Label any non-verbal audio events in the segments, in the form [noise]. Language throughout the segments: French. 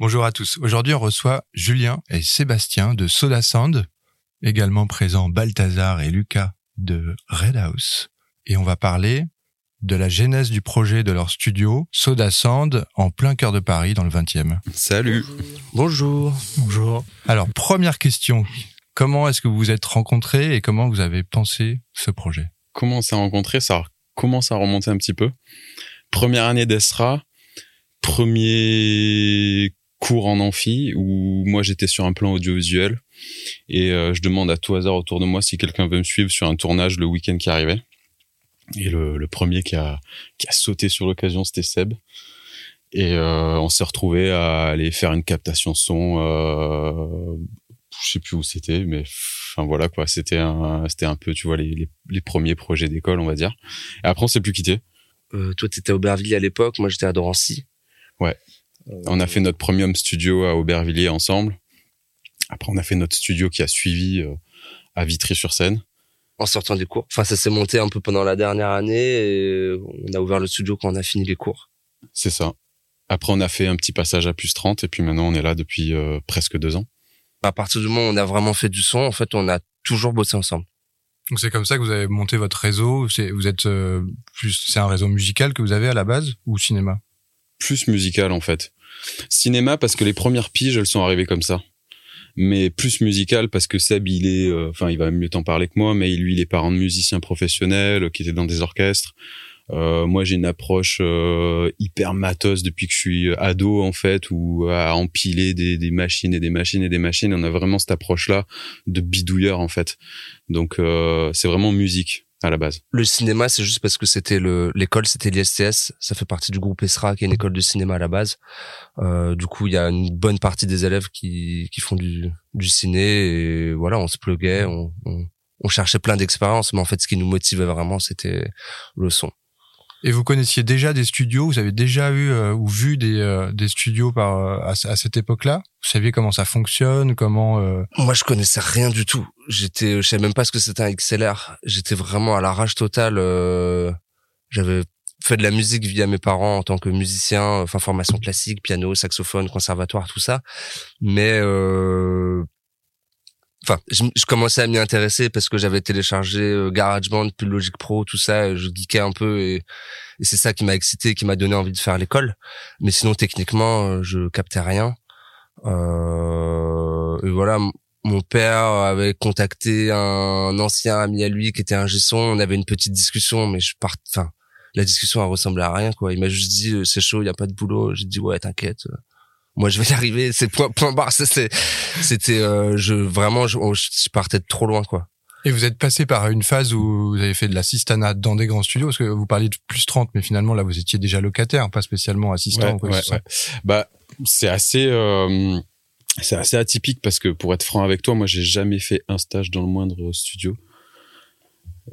Bonjour à tous. Aujourd'hui, on reçoit Julien et Sébastien de Soda Sound, également présents Balthazar et Lucas de Red House. Et on va parler de la genèse du projet de leur studio Soda Sound en plein cœur de Paris dans le 20e. Salut. Bonjour. Bonjour. Alors, première question. Comment est-ce que vous vous êtes rencontrés et comment vous avez pensé ce projet? Comment on s'est rencontrés? Ça commence à remonter un petit peu. Première année d'Estra, premier cours en amphi où moi j'étais sur un plan audiovisuel et euh, je demande à tout hasard autour de moi si quelqu'un veut me suivre sur un tournage le week-end qui arrivait. Et le, le premier qui a, qui a sauté sur l'occasion, c'était Seb. Et euh, on s'est retrouvé à aller faire une captation son. Euh, je sais plus où c'était, mais enfin voilà quoi. C'était un, c'était un peu, tu vois, les, les, les premiers projets d'école, on va dire. Et après, on s'est plus quitté. Euh, toi, t'étais à Aubervilliers à l'époque. Moi, j'étais à Dorancy. Ouais. On a fait notre premier home studio à Aubervilliers ensemble. Après, on a fait notre studio qui a suivi euh, à Vitry-sur-Seine. En sortant des cours. Enfin, ça s'est monté un peu pendant la dernière année et on a ouvert le studio quand on a fini les cours. C'est ça. Après, on a fait un petit passage à plus 30 et puis maintenant, on est là depuis euh, presque deux ans. À partir du moment où on a vraiment fait du son, en fait, on a toujours bossé ensemble. Donc c'est comme ça que vous avez monté votre réseau. C'est vous êtes euh, plus c'est un réseau musical que vous avez à la base ou cinéma? Plus musical en fait. Cinéma parce que les premières piges elles sont arrivées comme ça. Mais plus musical parce que Seb il est euh, enfin il va mieux t'en parler que moi mais lui il est parent de musiciens professionnels qui étaient dans des orchestres. Euh, moi, j'ai une approche euh, hyper matos depuis que je suis ado en fait, où à empiler des, des, machines et des machines et des machines. On a vraiment cette approche-là de bidouilleur en fait. Donc, euh, c'est vraiment musique à la base. Le cinéma, c'est juste parce que c'était le l'école, c'était l'ISTS. Ça fait partie du groupe ESRA, qui est une école de cinéma à la base. Euh, du coup, il y a une bonne partie des élèves qui qui font du du ciné et voilà, on se pluguait, on, on, on cherchait plein d'expériences, mais en fait, ce qui nous motivait vraiment, c'était le son. Et vous connaissiez déjà des studios Vous avez déjà eu euh, ou vu des, euh, des studios par euh, à, cette époque-là? Vous saviez comment ça fonctionne Comment Moi, je connaissais rien du tout. J'étais, je savais même pas ce que c'était un XLR. J'étais vraiment à la rage totale. J'avais fait de la musique via mes parents en tant que musicien, enfin formation classique, piano, saxophone, conservatoire, tout ça. Mais enfin, je, je, commençais à m'y intéresser parce que j'avais téléchargé euh, GarageBand puis Logic Pro, tout ça, je geekais un peu et, et c'est ça qui m'a excité, qui m'a donné envie de faire l'école. Mais sinon, techniquement, euh, je captais rien. Euh, et voilà, mon père avait contacté un ancien ami à lui qui était un gesson. On avait une petite discussion, mais je part, enfin, la discussion elle ressemblait à rien quoi. Il m'a juste dit euh, c'est chaud, il y a pas de boulot. J'ai dit ouais, t'inquiète moi je vais [laughs] y arriver c'est point point barre c'est c'était euh, je vraiment je, je, partais de trop loin quoi et vous êtes passé par une phase où vous avez fait de l'assistanat dans des grands studios parce que vous parliez de plus 30 mais finalement là vous étiez déjà locataire pas spécialement assistant ouais, ou quoi ouais, ce ouais. bah c'est assez euh, c'est assez atypique parce que pour être franc avec toi moi j'ai jamais fait un stage dans le moindre studio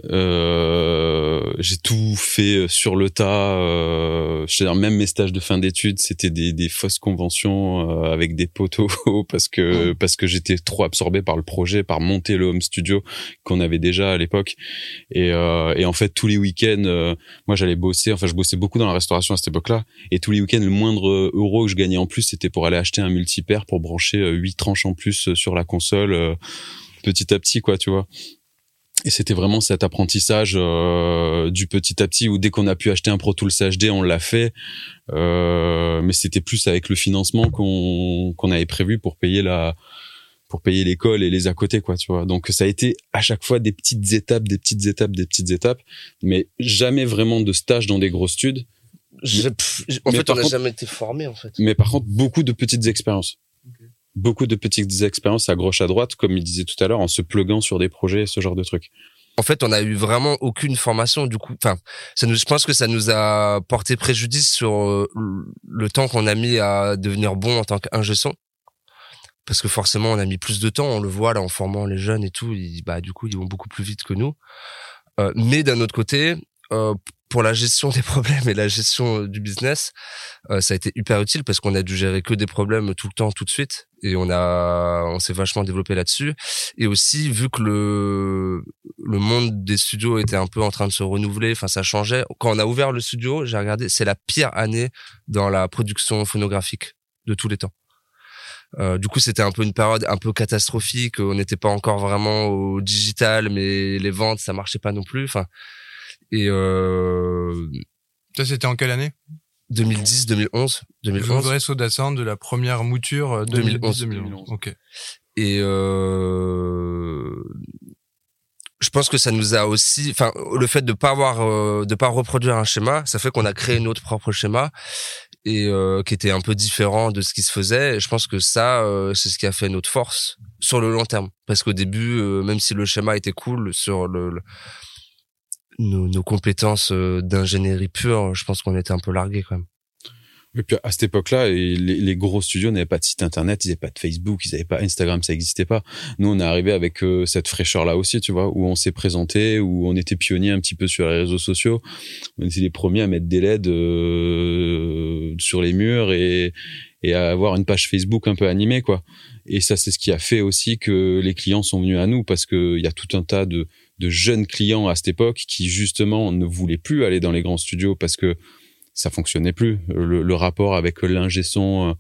euh, j'ai tout fait sur le tas. Euh, je dire, même mes stages de fin d'études, c'était des, des, fausses conventions euh, avec des poteaux [laughs] parce que parce que j'étais trop absorbé par le projet, par monter le home studio qu'on avait déjà à l'époque. Et, euh, et en fait, tous les week-ends, euh, moi j'allais bosser. Enfin, je bossais beaucoup dans la restauration à cette époque-là. Et tous les week-ends, le moindre euro que je gagnais en plus, c'était pour aller acheter un multipère pour brancher huit tranches en plus sur la console. petit à petit, quoi, tu vois. Et c'était vraiment cet apprentissage euh, du petit à petit où dès qu'on a pu acheter un Pro Tools HD, on l'a fait. Euh, mais c'était plus avec le financement qu'on qu'on avait prévu pour payer la pour payer l'école et les à côté quoi tu vois. Donc ça a été à chaque fois des petites étapes des petites étapes des petites étapes. Mais jamais vraiment de stage dans des grosses studs je, pff, en mais fait on n'a jamais été formé en fait. Mais par contre beaucoup de petites expériences beaucoup de petites expériences à gauche à droite, comme il disait tout à l'heure, en se pluguant sur des projets, ce genre de trucs. En fait, on a eu vraiment aucune formation. Du coup, enfin, ça nous, je pense que ça nous a porté préjudice sur euh, le temps qu'on a mis à devenir bon en tant qu'ingé son. Parce que forcément, on a mis plus de temps. On le voit là en formant les jeunes et tout. Bah, du coup, ils vont beaucoup plus vite que nous. Euh, mais d'un autre côté, euh, pour la gestion [laughs] des problèmes et la gestion du business, euh, ça a été hyper utile parce qu'on a dû gérer que des problèmes tout le temps, tout de suite, et on a, on s'est vachement développé là-dessus. Et aussi vu que le le monde des studios était un peu en train de se renouveler, enfin ça changeait. Quand on a ouvert le studio, j'ai regardé, c'est la pire année dans la production phonographique de tous les temps. Euh, du coup, c'était un peu une période un peu catastrophique. On n'était pas encore vraiment au digital, mais les ventes, ça marchait pas non plus. Enfin, et euh, ça, c'était en quelle année? 2010, 2011, 2011. Le vrai Soda Sound de la première mouture 2011. 2011. Ok. Et euh, je pense que ça nous a aussi, enfin, le fait de pas avoir, euh, de pas reproduire un schéma, ça fait qu'on a créé notre propre schéma et euh, qui était un peu différent de ce qui se faisait. Et je pense que ça, euh, c'est ce qui a fait notre force sur le long terme. Parce qu'au début, euh, même si le schéma était cool sur le, nos, nos, compétences d'ingénierie pure, je pense qu'on était un peu largué quand même. Et puis à cette époque-là, les, gros studios n'avaient pas de site internet, ils n'avaient pas de Facebook, ils n'avaient pas Instagram, ça n'existait pas. Nous, on est arrivé avec euh, cette fraîcheur-là aussi, tu vois, où on s'est présenté, où on était pionniers un petit peu sur les réseaux sociaux. On était les premiers à mettre des LED euh, sur les murs et, et à avoir une page Facebook un peu animée, quoi. Et ça, c'est ce qui a fait aussi que les clients sont venus à nous, parce que il y a tout un tas de, de jeunes clients à cette époque qui justement ne voulaient plus aller dans les grands studios parce que ça fonctionnait plus. Le, rapport avec l'ingé son euh,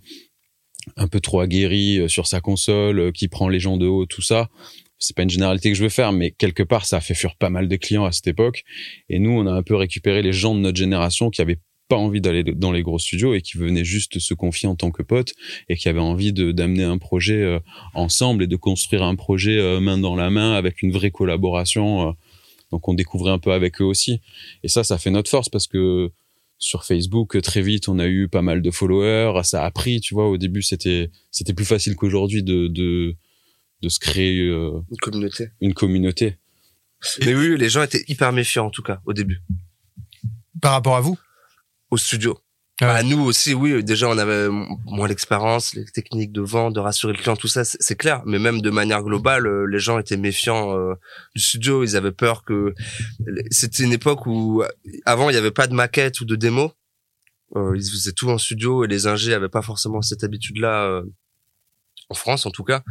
un peu trop aguerri euh, sur sa console, euh, qui prend les gens de haut, tout ça. C'est pas une généralité que je veux faire, mais quelque part, ça a fait fuir pas mal de clients à cette époque. Et nous, on a un peu récupéré les gens de notre génération qui avaient pas envie d'aller dans les gros studios et qui venaient juste se confier en tant que potes et qui avaient envie de d'amener un projet ensemble et de construire un projet main dans la main avec une vraie collaboration. donc on découvrait un peu avec eux aussi. Et ça, ça fait notre force parce que sur Facebook très vite on a eu pas mal de followers. Ça a pris tu vois. Au début c'était c'était plus facile qu'aujourd'hui de, de de se créer euh, une communauté. une communauté. Mais oui les gens étaient hyper méfiants en tout cas au début. Par rapport à vous? Au studio ah bah, nous aussi, oui. Déjà, on avait moins l'expérience, les techniques de vente, de rassurer le client, tout ça, c'est clair. Mais même de manière globale, euh, les gens étaient méfiants euh, du studio. Ils avaient peur que c'était une époque où avant il n'y avait pas de maquette ou de démo. Euh, ils faisaient tout en studio et les ingés avaient pas forcément cette habitude-là euh, en France, en tout cas.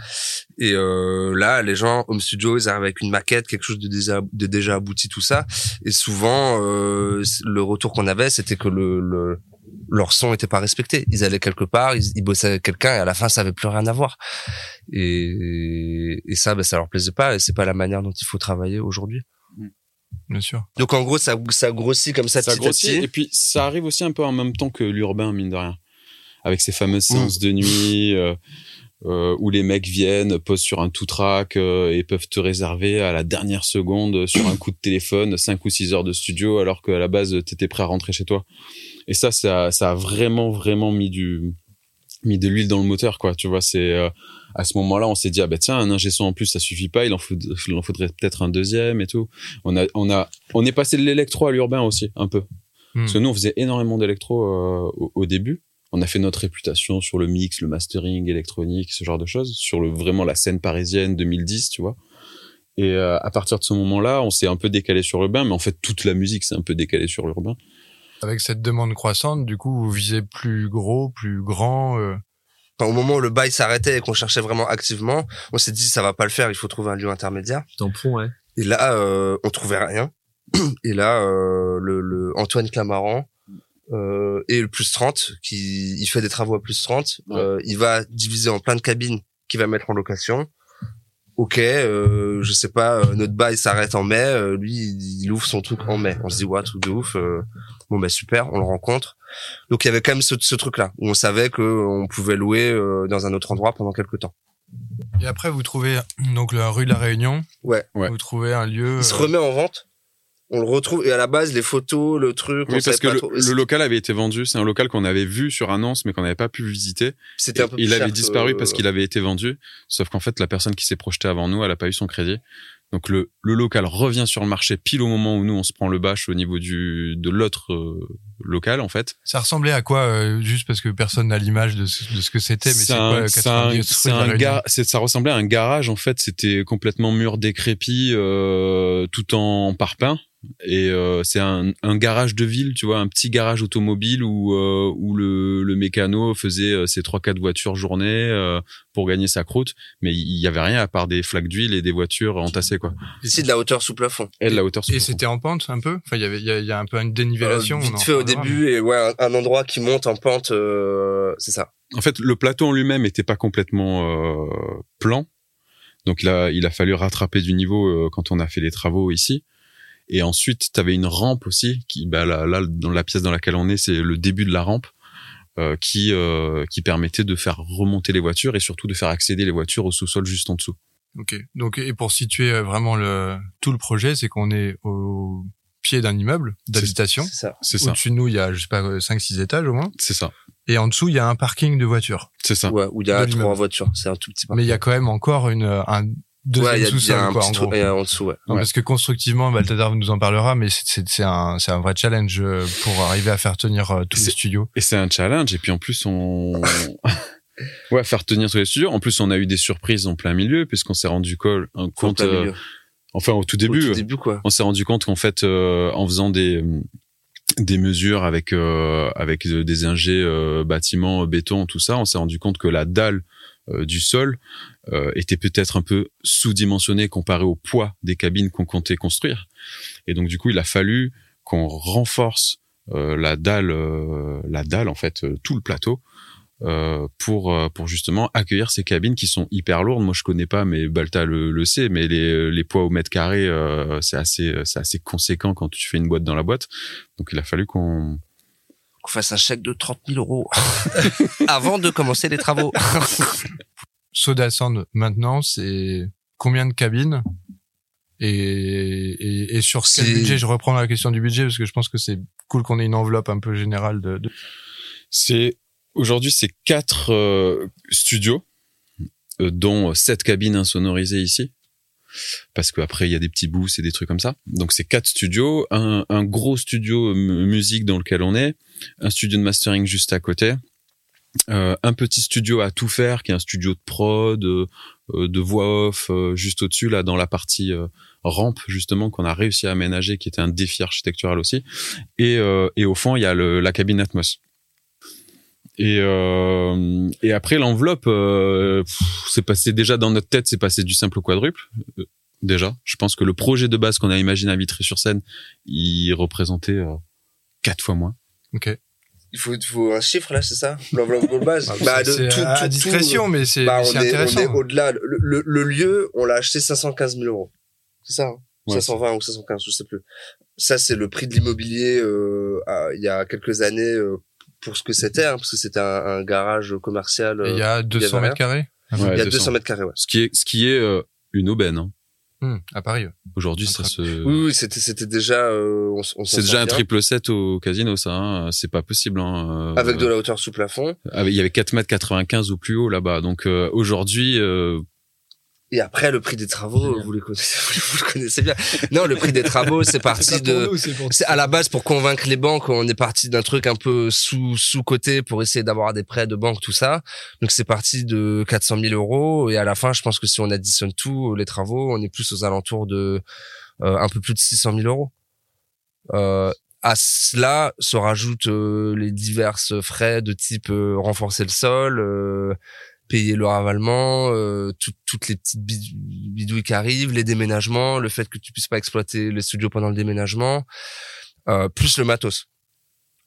Et là, les gens home studio, ils arrivent avec une maquette, quelque chose de déjà, de déjà abouti, tout ça. Et souvent, le retour qu'on avait, c'était que le, le leur son était pas respecté. Ils allaient quelque part, ils, bossaient avec quelqu'un et à la fin ça avait plus rien à voir. Et, et ça, ben, ça leur plaisait pas et c'est pas la manière dont il faut travailler aujourd'hui. Mm. Bien sûr. Donc en gros, ça, ça grossit comme ça. Ça grossit et puis ça arrive aussi un peu en même temps que l'urbain mine de rien, avec ces fameuses mm. séances de nuit. Euh, euh, où les mecs viennent, posent sur un tout track euh, et peuvent te réserver à la dernière seconde sur un coup de téléphone 5 ou 6 heures de studio alors qu'à la base t'étais prêt à rentrer chez toi. Et ça, ça, ça a vraiment, vraiment mis du, mis de l'huile dans le moteur, quoi. Tu vois, c'est euh, à ce moment-là, on s'est dit ah bah tiens, un ingé son en plus, ça suffit pas. Il en, faut, il en faudrait peut-être un deuxième et tout. On a, on a, on est passé de l'électro à l'urbain aussi, un peu. Hmm. Parce que nous, on faisait énormément d'électro euh, au, au, début. On a fait notre réputation sur le mix, le mastering électronique, ce genre de choses, sur le vraiment la scène parisienne 2010, tu vois. Et euh, à partir de ce moment-là, on s'est un peu décalé sur l'urbain, mais en fait toute la musique s'est un peu décalée sur l'urbain. Avec cette demande croissante, du coup, vous visez plus gros, plus grand. Euh... au moment où le bail s'arrêtait et qu'on cherchait vraiment activement, on s'est dit ça va pas le faire, il faut trouver un lieu intermédiaire. Tampon, ouais. Et là, euh, on trouvait rien. [clears throat] Et là, euh, le, le, Antoine Clamaran euh, et le plus 30, qui il fait des travaux à plus 30, euh, il va diviser en plein de cabines qu'il va mettre en location ok, euh, je sais pas, euh, notre bail s'arrête en mai, euh, lui il, ouvre son truc en mai. On se dit ouais, truc de ouf. Euh, bon bah super, on le rencontre. Donc il y avait quand même ce, ce truc-là où on savait que on pouvait louer dans un autre endroit pendant quelques temps. Et après vous trouvez donc la rue de la Réunion. Ouais. ouais. Vous trouvez un lieu. Il se remet en vente on le retrouve et à la base les photos le truc oui parce que le, local avait été vendu c'est un local qu'on avait vu sur annonce mais qu'on n'avait pas pu visiter. C'était un peu il avait disparu parce qu'il avait été vendu sauf qu'en fait la personne qui s'est projetée avant nous elle a pas eu son crédit. Donc le, le local revient sur le marché pile au moment où nous on se prend le bâche au niveau du de l'autre euh, local en fait. Ça ressemblait à quoi euh, juste parce que personne n'a l'image de, ce, de ce que c'était mais c'est quoi c'est un, ça ressemblait à un garage en fait, c'était complètement mur décrépit euh, tout en parpaing Et euh, c'est un, un garage de ville, tu vois, un petit garage automobile où euh, où le, le mécano faisait euh, ses trois quatre voitures journée euh, pour gagner sa croûte, mais il y avait rien à part des flaques d'huile et des voitures entassées quoi. Ici de la hauteur sous plafond. Et de la hauteur. Et c'était en pente un peu? Enfin, il y avait, il y a, il y a un peu une dénivellation. Euh, on vite fait au début et ouais un, un endroit qui monte en pente, euh, c'est ça. En fait, le plateau en lui-même était pas complètement euh, plan, donc il a il a fallu rattraper du niveau euh, quand on a fait les travaux ici. Et ensuite, tu avais une rampe aussi qui, bah là, là, dans la pièce dans laquelle on est, c'est le début de la rampe euh, qui euh, qui permettait de faire remonter les voitures et surtout de faire accéder les voitures au sous-sol juste en dessous. Ok. Donc, et pour situer euh, vraiment le tout le projet, c'est qu'on est au pied d'un immeuble d'habitation. C'est ça. C'est ça, Au-dessus de nous, il y a, je sais pas, 5-6 étages au moins. c'est ça, Et en dessous, il y a un parking de voitures. c'est ça. Ouais, où il y a trois voitures. C'est un tout petit Mais il y a quand même encore une, un deuxième ouais, il y a, il y sous-sol, quoi, en gros. en dessous, ouais. Non, Ouais. Parce que constructivement, Balthazar nous en parlera, mais c'est- un, c'est un vrai challenge euh, pour arriver à faire tenir euh, tous les studios. Et c'est un challenge. Et puis en plus, on [laughs] ouais faire tenir tous les studios. En plus, on a eu des surprises en plein milieu puisqu'on s'est rendu col- un Au compte. plein euh, milieu. enfin, au tout Au début, tout début, quoi. on s'est rendu compte qu'en fait, euh, en faisant des des mesures avec avec des ingés euh, bâtiments béton tout ça on s'est rendu compte que la dalle euh, du sol euh, était peut-être un peu sous-dimensionnée comparée au poids des cabines qu'on comptait construire et donc du coup il a fallu qu'on renforce euh, la dalle euh, la dalle en fait euh, tout le plateau euh, pour euh, pour justement accueillir ces cabines qui sont hyper lourdes. Moi, je connais pas, mais Balta le, le sait. Mais les, les poids au mètre carré, euh, c'est assez c'est assez conséquent quand tu fais une boîte dans la boîte. Donc, il a fallu qu'on Qu'on fasse un chèque de 30 000 euros [laughs] avant de commencer les travaux. [laughs] Soda Sand, maintenant, c'est combien de cabines et, et, et sur quel budget? Je reprends la question du budget parce que je pense que c'est cool qu'on ait une enveloppe un peu générale de, de- c'est aujourd'hui c'est quatre euh, studios euh, dont sept cabines insonorisées ici. Parce qu'après il y a des petits bouts et des trucs comme ça. Donc c'est quatre studios, un, gros studio mu- musique dans lequel on est, un studio de mastering juste à côté, euh, un petit studio à tout faire qui est un studio de prod, euh, euh, de voix off juste au-dessus là dans la partie rampe justement qu'on a réussi à aménager qui était un défi architectural aussi. Et, au fond il y a la cabine Atmos. Et, euh, et après l'enveloppe, euh, c'est passé déjà dans notre tête, c'est passé du simple au quadruple. euh, déjà, je pense que le projet de base qu'on a imaginé à Vitry-sur-Seine, il représentait euh, quatre fois moins. Ok. Il faut, il faut un chiffre là, c'est ça? L'enveloppe globale Ah, [laughs] Bah, de c'est tout- à, tout- à tout- discrétion, mais c'est bah, on, est, intéressant. est au-delà. Le, le, le lieu, on l'a acheté 515 000 euros. C'est ça hein? Ouais, 520 ou 515, je sais plus. Ça, c'est le prix de l'immobilier euh, il y a quelques années euh, pour ce que c'était, hein, parce que c'était un, un garage commercial. Euh, il y a 200 rien. mètres carrés? Ouais, il y a 200. 200 mètres carrés, ouais. Ce qui est, ce qui est euh, une aubaine. Hein. Hmm, à Paris. ouais. Aujourd'hui, ça se. Oui, oui, c'était, c'était déjà, euh, on, on C'est déjà un triple 7 au casino, ça. Hein. C'est pas possible. Hein. Euh, Avec de la hauteur sous plafond. avec- Il y avait 4 mètres 95 au plus haut là-bas. Donc euh, aujourd'hui, euh, Et après, le prix des travaux, vous les connaissez, [laughs] vous le connaissez bien. Non, le prix des [laughs] travaux, c'est parti de, c'est à la base pour convaincre les banques, on est parti d'un truc un peu sous sous côté pour essayer d'avoir des prêts de banque tout ça. Donc c'est parti de 400 000 euros et à la fin, je pense que si on additionne tout les travaux, on est plus aux alentours de euh, un peu plus de 600 000 euros. Euh, à cela se rajoutent euh, les diverses frais de type euh, renforcer le sol, euh, payer le ravalement, euh, tout- toutes les petites bidou- bidouilles qui arrivent, les déménagements, le fait que tu puisses pas exploiter les studios pendant le déménagement, euh, plus le matos.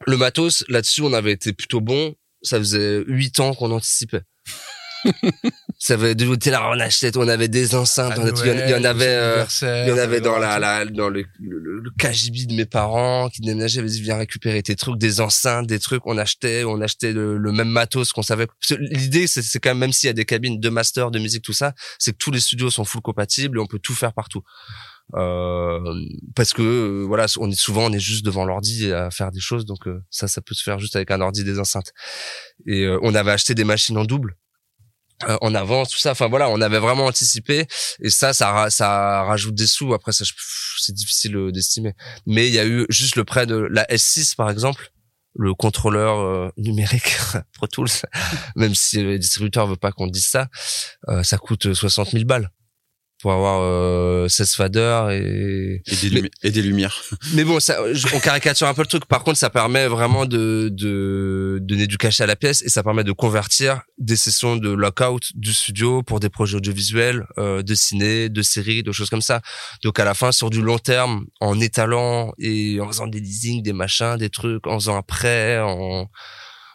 Le matos, là-dessus, on avait été plutôt bon. Ça faisait huit ans qu'on anticipait. [laughs] ça avait été là, on achetait, on avait des enceintes, on avait- il y en- il y en avait, euh, il y en avait dans la, la dans le, le, le KGB de mes parents qui déménageaient, vas-y viens récupérer tes trucs, des enceintes, des trucs, on achetait, on achetait le, le même matos qu'on savait. L'idée c'est c'est quand même même s'il y a des cabines de master, de musique, tout ça, c'est que tous les studios sont full compatibles et on peut tout faire partout. Euh, parce que euh, voilà, on est souvent on est juste devant l'ordi à faire des choses, donc euh, ça ça peut se faire juste avec un ordi, des enceintes. Et euh, on avait acheté des machines en double. Euh, en avance, tout ça. Enfin voilà, on avait vraiment anticipé et ça, ça, ça rajoute des sous. Après, ça, c'est difficile euh, d'estimer. Mais il y a eu juste le prêt de la S6 par exemple, le contrôleur euh, numérique [laughs] Pro Tools, [laughs] même si le distributeur veut pas qu'on dise ça, euh, ça coûte 60 000 balles. Pour avoir euh, 16 faders et Et des, Mais- lumi- et des lumières. [laughs] mais bon ça je- on caricature un peu le truc par contre ça permet vraiment de de donner du cachet à la pièce et ça permet de convertir des sessions de lockout du studio pour des projets audiovisuels euh, de ciné de séries de choses comme ça donc à la fin sur du long terme en étalant et en faisant des leasing des machins des trucs en faisant un prêt en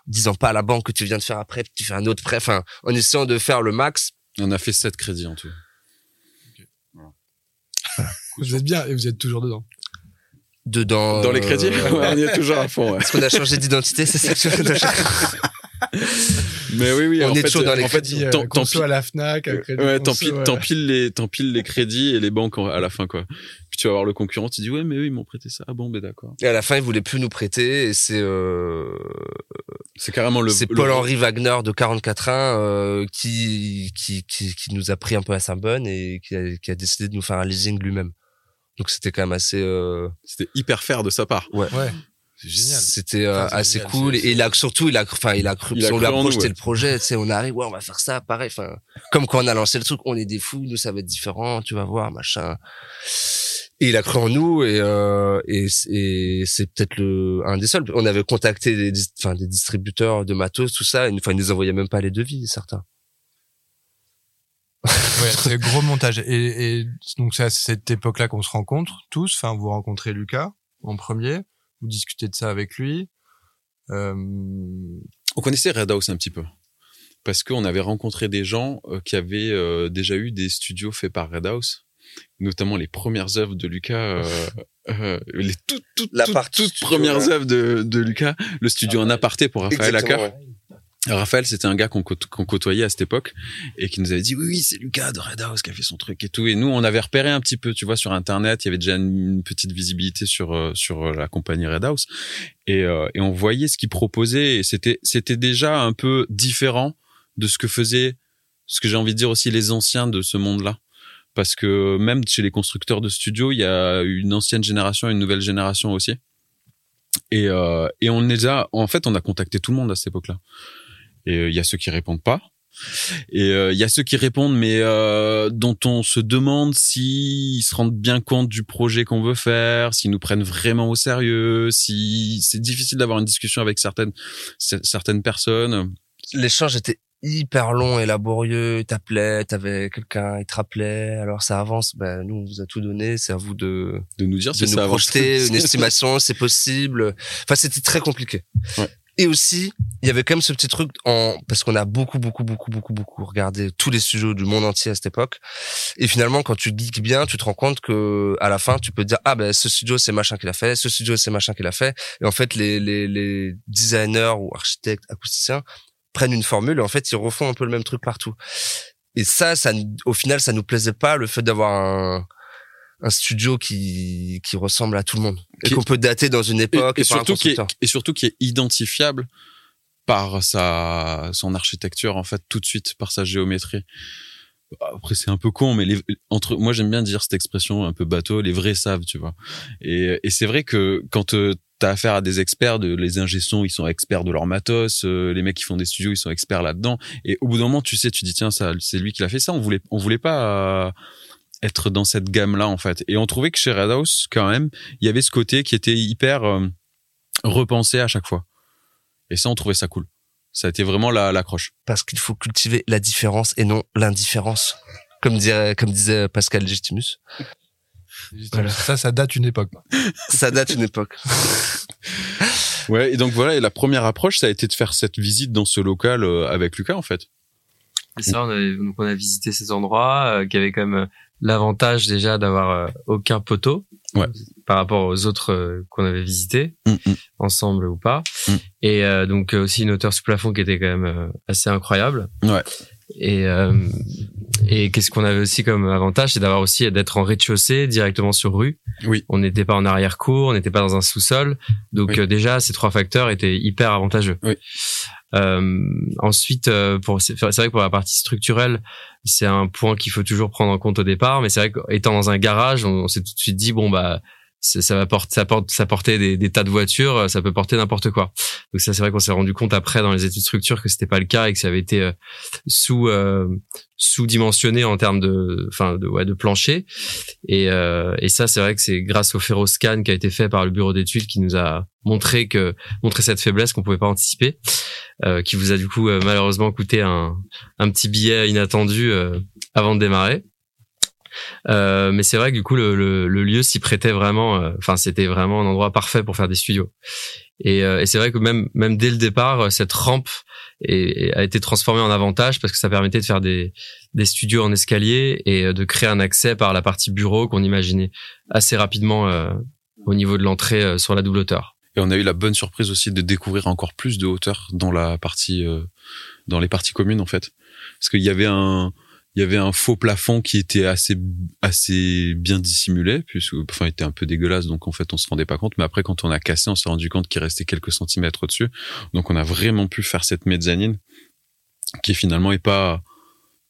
disant pas à la banque que tu viens de faire puis tu fais un autre prêt enfin en essayant de faire le max On a fait sept crédits en tout. Vous êtes bien et vous êtes toujours dedans. dedans Dans les euh, crédits, ouais. ouais, on y est toujours à fond. ouais. Parce qu'on a changé d'identité, c'est ça [laughs] Mais oui, oui. On en est fait, toujours dans les en fait, euh, tant, tant conso pis- à la Fnac, euh, crédit Ouais, tant pis, ouais. les, t'empiles les crédits et les banques à la fin, quoi. Puis tu vas voir le concurrent, tu dis, ouais, mais eux, ils m'ont prêté ça. Ah bon, ben d'accord. Et à la fin, ils voulaient plus nous prêter. Et c'est euh, C'est carrément le. c'est le- Paul-Henri Wagner de 44 ans euh, qui, qui qui qui nous a pris un peu à sa bonne et qui a, qui a décidé de nous faire un leasing lui-même. Donc c'était quand même assez euh, C'était hyper fair de sa part. Ouais. Génial. C'était euh, Enfin, c'est assez génial, cool et il a surtout il a cru- enfin il a cru Il a on lui a projeté ouais. le projet tu sais on arrive ouais on va faire ça pareil enfin comme quand on a lancé le truc on est des fous nous ça va être différent tu vas voir machin et il a cru en nous et euh, et, et c'est peut-être le un des seuls on avait contacté des enfin des distributeurs de matos tout ça et une fois ils nous envoyaient même pas les devis certains Ouais, [laughs] c'est gros montage. Et, et donc c'est à cette époque-là qu'on se rencontre tous. Enfin, vous rencontrez Lucas en premier, vous discutez de ça avec lui. Euh, On connaissait Red House un petit peu. Parce qu'on avait rencontré des gens euh, qui avaient euh, déjà eu des studios faits par Red House, notamment les premières œuvres de Lucas, euh, [laughs] euh, les toutes, toutes, La toutes, partie toutes studio, premières ouais. œuvres de, de Lucas, le studio en aparté pour Raphaël. Exactement, ouais. Raphaël, c'était un gars qu'on qu'on côtoyait à cette époque et qui nous avait dit oui, oui, c'est Lucas de Red House qui a fait son truc et tout. Et nous, on avait repéré un petit peu, tu vois, sur Internet, il y avait déjà une petite visibilité sur euh, sur la compagnie Red House et, euh, et on voyait ce qu'il proposait et c'était c'était déjà un peu différent de ce que faisaient, ce que j'ai envie de dire aussi les anciens de ce monde-là. Parce que même chez les constructeurs de studios, il y a une ancienne génération une nouvelle génération aussi. Et, euh, et on est déjà, en fait, on a contacté tout le monde à cette époque-là. Et euh, il y a ceux qui répondent pas. Et euh, il y a ceux qui répondent, mais euh, dont on se demande s'ils se rendent bien compte du projet qu'on veut faire, s'ils nous prennent vraiment au sérieux, si c'est difficile d'avoir une discussion avec certaines certaines personnes. l'échange était hyper long et laborieux il t'appelait t'avais quelqu'un il te rappelait alors ça avance ben nous on vous a tout donné c'est à vous de De nous dire de si nous ça avance. projeter une [laughs] estimation, c'est possible. Enfin, c'était très compliqué. Ouais. Et aussi, il y avait quand même ce petit truc en parce qu'on a beaucoup, beaucoup, beaucoup, beaucoup, beaucoup regardé tous les studios du monde entier à cette époque. Et finalement, quand tu geeks bien, tu te rends compte que à la fin, tu peux dire ah ben ce studio c'est machin qu'il a fait, ce studio c'est machin qu'il a fait. Et en fait, les les les designers ou architectes, acousticiens prennent une formule et en fait ils refont un peu le même truc partout. Et ça, ça, au final, ça nous plaisait pas le fait d'avoir un un studio qui qui ressemble à tout le monde et qu'on peut dater dans une époque et surtout qui est, et surtout qui est identifiable par sa son architecture en fait tout de suite par sa géométrie. Après c'est un peu con mais les, entre moi j'aime bien dire cette expression un peu bateau les vrais savent tu vois. Et, et c'est vrai que quand tu as affaire à des experts de les ingé sons, ils sont experts de leur matos, euh, les mecs qui font des studios, ils sont experts là-dedans et au bout d'un moment tu sais tu dis tiens ça c'est lui qui l'a fait ça, on voulait on voulait pas euh, être dans cette gamme là en fait. Et on trouvait que chez Red House quand même, il y avait ce côté qui était hyper euh, repensé à chaque fois. Et ça, on trouvait ça cool. Ça a été vraiment la l'accroche. parce qu'il faut cultiver la différence et non l'indifférence. Comme dirait, comme disait Pascal Legitimus. Voilà. Ça, ça date une époque. [laughs] Ça date une époque. [laughs] Ouais. Et donc voilà. Et la première approche, ça a été de faire cette visite dans ce local euh, avec Lucas, en fait. C'est ça, on, avait, donc on a visité ces endroits euh, qui avaient quand même l'avantage déjà d'avoir euh, aucun poteau Ouais. par rapport aux autres euh, qu'on avait visités, Mm, mm. ensemble ou pas. Mm. Et euh, donc aussi une hauteur sous plafond qui était quand même assez incroyable. Ouais. Et, euh, et qu'est-ce qu'on avait aussi comme avantage, c'est d'avoir aussi d'être en rez-de-chaussée directement sur rue. Oui. On n'était pas en arrière-cour, on n'était pas dans un sous-sol. Donc Oui. euh, déjà, ces trois facteurs étaient hyper avantageux. Oui. Euh, ensuite, euh, pour c'est c'est vrai que pour la partie structurelle, c'est un point qu'il faut toujours prendre en compte au départ. Mais c'est vrai qu'étant dans un garage, on, on s'est tout de suite dit bon bah ça va porter, ça porte, ça portait des, tas de voitures, ça peut porter n'importe quoi. Donc ça, c'est vrai qu'on s'est rendu compte après dans les études structure que c'était pas le cas et que ça avait été euh, sous euh, sous-dimensionné en termes de, enfin de ouais de plancher. Et euh, et ça, c'est vrai que c'est grâce au ferroscan qui a été fait par le bureau d'études qui nous a montré que montré cette faiblesse qu'on pouvait pas anticiper, qui vous a du coup malheureusement coûté un un petit billet inattendu avant de démarrer. Euh, mais c'est vrai que du coup le, le, le lieu s'y prêtait vraiment. euh, Enfin, c'était vraiment un endroit parfait pour faire des studios. Et, euh, et c'est vrai que même même dès le départ, cette rampe est- a été transformée en avantage parce que ça permettait de faire des des studios en escalier et euh, de créer un accès par la partie bureau qu'on imaginait assez rapidement euh, au niveau de l'entrée euh, sur la double hauteur. Et on a eu la bonne surprise aussi de découvrir encore plus de hauteur dans la partie, euh, dans les parties communes en fait, parce qu'il y avait un, il y avait un faux plafond qui était assez, assez bien dissimulé, puisque, enfin, il était un peu dégueulasse, donc en fait, on se rendait pas compte. Mais après, quand on a cassé, on s'est rendu compte qu'il restait quelques centimètres au-dessus. Donc, on a vraiment pu faire cette mezzanine qui finalement est pas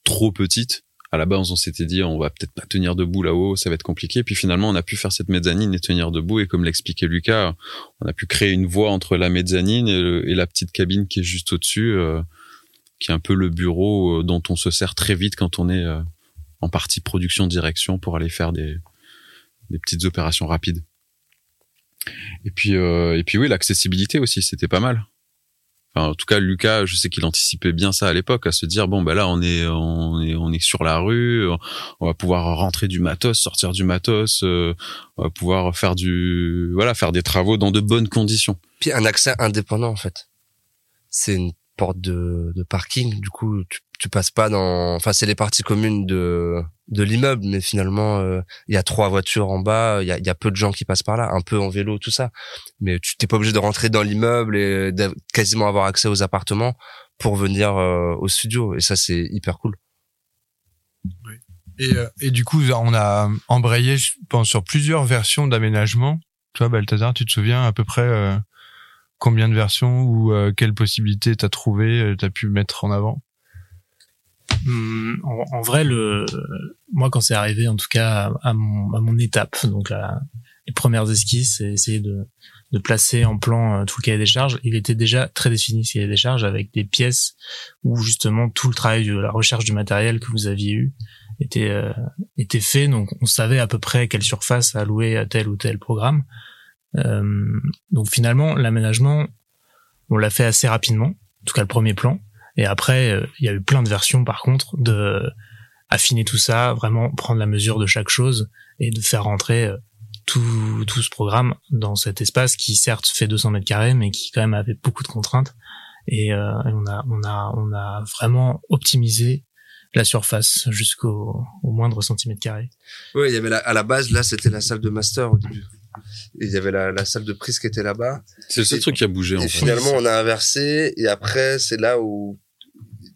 trop petite. À la base, on s'était dit, on va peut-être pas tenir debout là-haut, ça va être compliqué. Puis finalement, on a pu faire cette mezzanine et tenir debout. Et comme l'expliquait Lucas, on a pu créer une voie entre la mezzanine et, la petite cabine qui est juste au-dessus, euh, qui est un peu le bureau euh, dont on se sert très vite quand on est euh, en partie production direction pour aller faire des, des petites opérations rapides. Et puis euh, et puis oui, l'accessibilité aussi, c'était pas mal. Enfin, en tout cas, Lucas, je sais qu'il anticipait bien ça à l'époque, à se dire bon bah là on est on est on est sur la rue, on va pouvoir rentrer du matos, sortir du matos, euh, on va pouvoir faire du voilà faire des travaux dans de bonnes conditions. Puis un accès indépendant en fait. C'est une porte de, de parking. Du coup, tu, tu passes pas dans. Enfin, c'est les parties communes de de l'immeuble, mais finalement, euh, il y a trois voitures en bas. Il y a, y a peu de gens qui passent par là, un peu en vélo, tout ça. Mais tu t'es pas obligé de rentrer dans l'immeuble et de quasiment avoir accès aux appartements pour venir euh, au studio. Et ça, c'est hyper cool. Et, euh, et du coup, on a embrayé, je pense, sur plusieurs versions d'aménagement. Toi, Balthazar, tu te souviens à peu près euh, combien de versions ou euh, quelles possibilités t'as trouvé, euh, t'as pu mettre en avant? Hum, en, en vrai, le, moi, quand c'est arrivé, en tout cas, à, mon, à mon étape, donc les premières esquisses, c'est essayer de, de placer en plan euh, tout le cahier des charges. Il était déjà très défini ce cahier des charges avec des pièces où justement tout le travail de la recherche du matériel que vous aviez eu était euh, était fait. Donc, on savait à peu près quelle surface allouer à tel ou tel programme. Euh, donc finalement, l'aménagement, on l'a fait assez rapidement, en tout cas le premier plan. Et après, euh, il y a eu plein de versions par contre de affiner tout ça, vraiment prendre la mesure de chaque chose et de faire rentrer euh, tout, tout ce programme dans cet espace qui certes fait 200 mètres carrés, mais qui quand même avait beaucoup de contraintes. Et, euh, on a, on a, on a vraiment optimisé la surface jusqu'au au moindre centimètre carré. Ouais, il y avait la, à la base, là, c'était la salle de master au début. Il y avait la, la salle de prise qui était là-bas. C'est le seul Et- truc qui a bougé en Et fait. finalement, on a inversé. Et après, c'est là où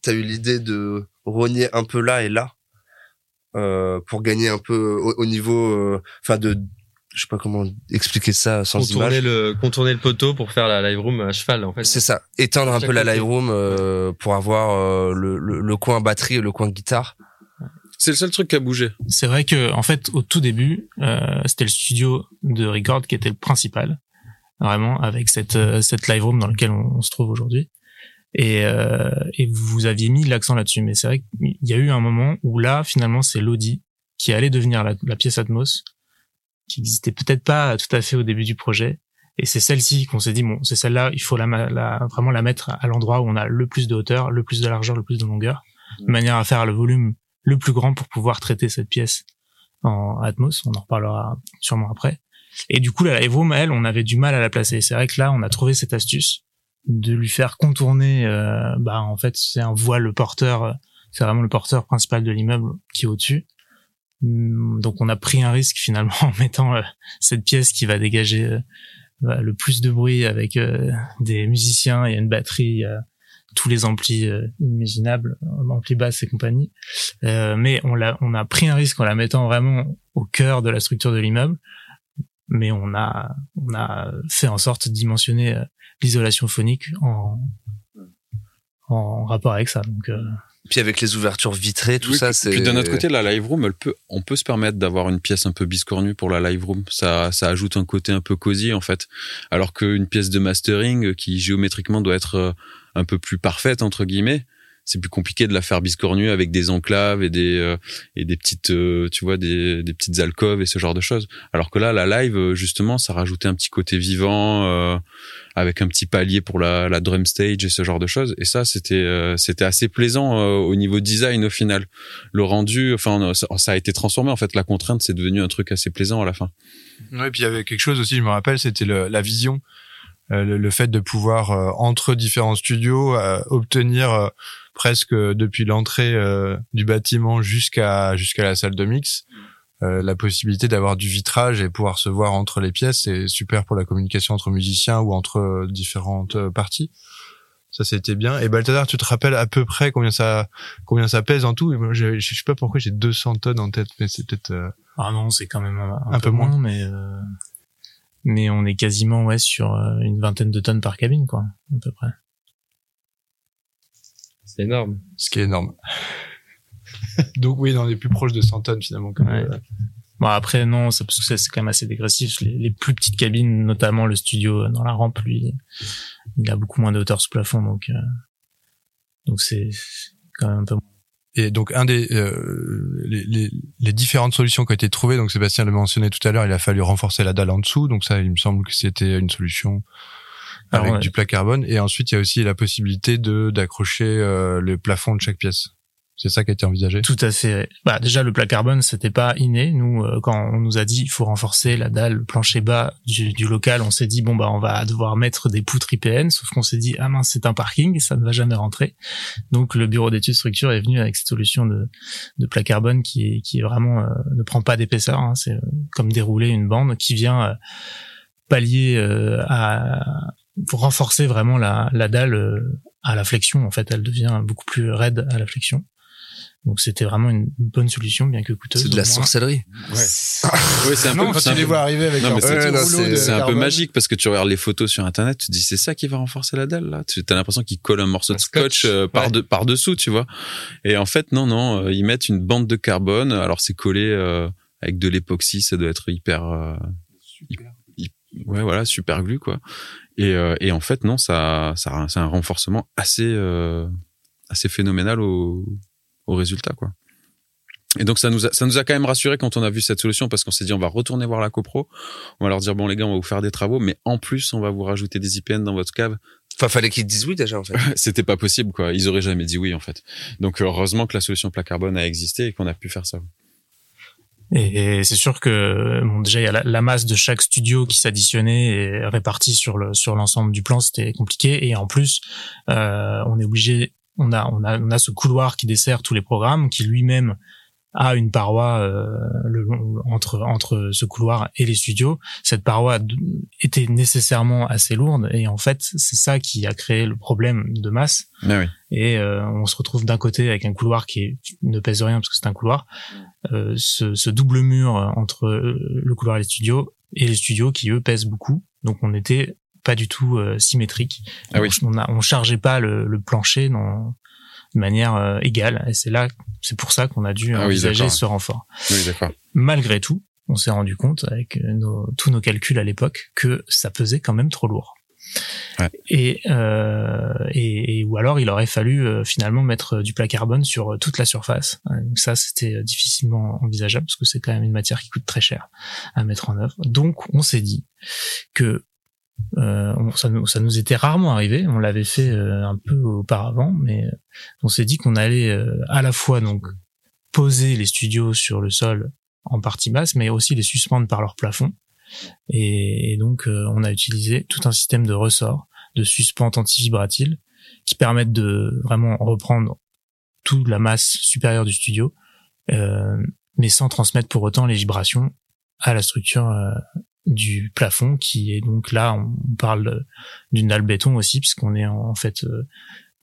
tu as eu l'idée de rogner un peu là et là euh, pour gagner un peu au, au niveau, euh, enfin de, je sais pas comment expliquer ça sans Contourner image. le contourner le poteau pour faire la live room à cheval en fait. C'est ça, étendre un peu la live room euh, pour avoir euh, le, le, le coin batterie et le coin guitare. C'est le seul truc qui a bougé. C'est vrai que en fait au tout début euh, c'était le studio de record qui était le principal vraiment avec cette euh, cette live room dans laquelle on, on se trouve aujourd'hui. Et euh, et vous aviez mis l'accent là-dessus mais c'est vrai qu'il y a eu un moment où là finalement c'est l'Audi qui allait devenir la, la pièce Atmos qui existait peut-être pas tout à fait au début du projet. Et c'est celle-ci qu'on s'est dit bon c'est celle-là il faut la, la vraiment la mettre à l'endroit où on a le plus de hauteur le plus de largeur le plus de longueur de manière à faire le volume le plus grand pour pouvoir traiter cette pièce en Atmos. On en reparlera sûrement après. Et du coup, la Live Room, elle, on avait du mal à la placer. C'est vrai que là, on a trouvé cette astuce de lui faire contourner. euh, bah, en fait, c'est un voile porteur. euh, C'est vraiment le porteur principal de l'immeuble qui est au-dessus. Hum, Donc, on a pris un risque finalement [laughs] en mettant euh, cette pièce qui va dégager euh, bah, le plus de bruit avec des musiciens. A une batterie, tous les amplis euh, imaginables, euh, amplis basses et compagnie. Euh, mais on l'a, on a pris un risque en la mettant vraiment au cœur de la structure de l'immeuble. Mais on a, on a fait en sorte de dimensionner euh, l'isolation phonique en, en rapport avec ça. Donc, euh, Puis avec les ouvertures vitrées, tout Oui, ça, c'est. Puis d'un autre côté, la live room, elle peut, on peut se permettre d'avoir une pièce un peu biscornue pour la live room. Ça, ça ajoute un côté un peu cosy en fait. Alors qu'une pièce de mastering qui géométriquement doit être euh, un peu plus parfaite entre guillemets, c'est plus compliqué de la faire biscornue avec des enclaves et des euh, et des petites, euh, tu vois, des, des petites alcôves et ce genre de choses. Alors que là, la live, euh, justement, ça rajoutait un petit côté vivant avec un petit palier pour la, la drum stage et ce genre de choses. Et ça, c'était c'était assez plaisant au niveau design au final le rendu, enfin, ça, a été transformé en fait. La contrainte, c'est devenu un truc assez plaisant à la fin. Ouais, puis il y avait quelque chose aussi, je me rappelle, c'était la vision, le, le fait de pouvoir euh, entre différents studios euh, obtenir euh, presque euh, depuis l'entrée euh, du bâtiment jusqu'à jusqu'à la salle de mix euh, la possibilité d'avoir du vitrage et pouvoir se voir entre les pièces, c'est super pour la communication entre musiciens ou entre euh, différentes euh, parties. Ça c'était bien. Et Balthazar, tu te rappelles à peu près combien ça combien ça pèse en tout? Je sais pas pourquoi j'ai 200 tonnes en tête, mais c'est peut-être euh, Ah non, c'est quand même un, un Un peu, peu moins. moins, mais euh, mais on est quasiment ouais sur euh, une vingtaine de tonnes par cabine, quoi, à peu près. C'est énorme. ce qui est énorme. [laughs] Donc oui, on est plus proche de 100 tonnes finalement. Ouais. euh, Bon après non, c'est parce que ça, c'est quand même assez dégressif. Les, les plus petites cabines, notamment le studio dans la rampe, lui, il a beaucoup moins de hauteur sous plafond, donc euh, donc c'est c'est quand même un peu. Et donc un des euh, les, les, les différentes solutions qui ont été trouvées, donc Sébastien le mentionnait tout à l'heure, il a fallu renforcer la dalle en dessous, donc ça il me semble que c'était une solution avec ouais. du plat carbone. Et ensuite il y a aussi la possibilité de d'accrocher euh, le plafond de chaque pièce. C'est ça qui a été envisagé? Tout à fait. Bah déjà le plat carbone c'était pas inné. Nous euh, quand on nous a dit il faut renforcer la dalle le plancher bas du, local, on s'est dit bon bah on va devoir mettre des poutres IPN. Sauf qu'on s'est dit ah mince c'est un parking, ça ne va jamais rentrer. Donc le bureau d'études structure est venu avec cette solution de, de plat carbone qui qui vraiment euh, ne prend pas d'épaisseur. Hein, c'est euh, comme dérouler une bande qui vient euh, pallier à renforcer vraiment la, la dalle à la flexion. En fait, elle devient beaucoup plus raide à la flexion. Donc c'était vraiment une bonne solution, bien que coûteuse. C'est de la moins. sorcellerie. Ouais, c'est un non, peu. quand c'est un tu les peu- vois arriver avec Non, leur mais c'est- Ouais, un peu magique parce que tu regardes les photos sur internet, tu te dis c'est ça qui va renforcer la dalle là. Tu as l'impression qu'ils collent un morceau Un de scotch, scotch, euh, par ouais. de, par dessous, tu vois. Et en fait non non, euh, ils mettent une bande de carbone. Alors c'est collé euh, avec de l'époxy, ça doit être hyper. euh, hy- ouais voilà super glue quoi. Et, euh, et en fait non ça ça c'est un renforcement assez euh, assez phénoménal au au résultat quoi. Et donc ça nous a, ça nous a quand même rassuré quand on a vu cette solution parce qu'on s'est dit on va retourner voir la copro, on va leur dire bon les gars on va vous faire des travaux mais en plus on va vous rajouter des IPN dans votre cave. Enfin, fallait qu'ils disent oui déjà en fait. [laughs] C'était pas possible quoi, ils auraient jamais dit oui en fait. Donc heureusement que la solution plat carbone a existé et qu'on a pu faire ça. Et c'est sûr que bon déjà il y a la, la masse de chaque studio qui s'additionnait et répartie sur le sur l'ensemble du plan, c'était compliqué. Et en plus, euh, on est obligé, on a on a on a ce couloir qui dessert tous les programmes, qui lui-même a une paroi euh, le entre entre ce couloir et les studios. Cette paroi était nécessairement assez lourde et en fait c'est ça qui a créé le problème de masse Ah oui. et euh, on se retrouve d'un côté avec un couloir qui est- ne pèse rien parce que c'est un couloir, euh, ce, ce double mur entre euh, le couloir et les studios et les studios qui eux pèsent beaucoup, donc on n'était pas du tout euh, symétrique. Ah oui. on, on chargeait pas le, le plancher dans, de manière euh, égale et c'est là, c'est pour ça qu'on a dû Ah envisager ce renfort. Oui. Malgré tout, on s'est rendu compte avec euh, nos, tous nos calculs à l'époque que ça pesait quand même trop lourd. Ouais. Et, euh, et, et- ou alors il aurait fallu euh, finalement mettre du plat carbone sur euh, toute la surface. Euh, Donc ça c'était difficilement envisageable parce que c'est quand même une matière qui coûte très cher à mettre en œuvre. Donc on s'est dit que euh, ça, ça nous était rarement arrivé. On l'avait fait euh, un peu auparavant, mais euh, on s'est dit qu'on allait euh, à la fois donc poser les studios sur le sol en partie basse, mais aussi les suspendre par leur plafond. Et, et donc, euh, on a utilisé tout un système de ressorts, de suspentes anti-vibratiles, qui permettent de vraiment reprendre toute la masse supérieure du studio, euh, mais sans transmettre pour autant les vibrations à la structure du plafond, qui est donc là, on parle d'une dalle béton aussi, puisqu'on est en, fait euh,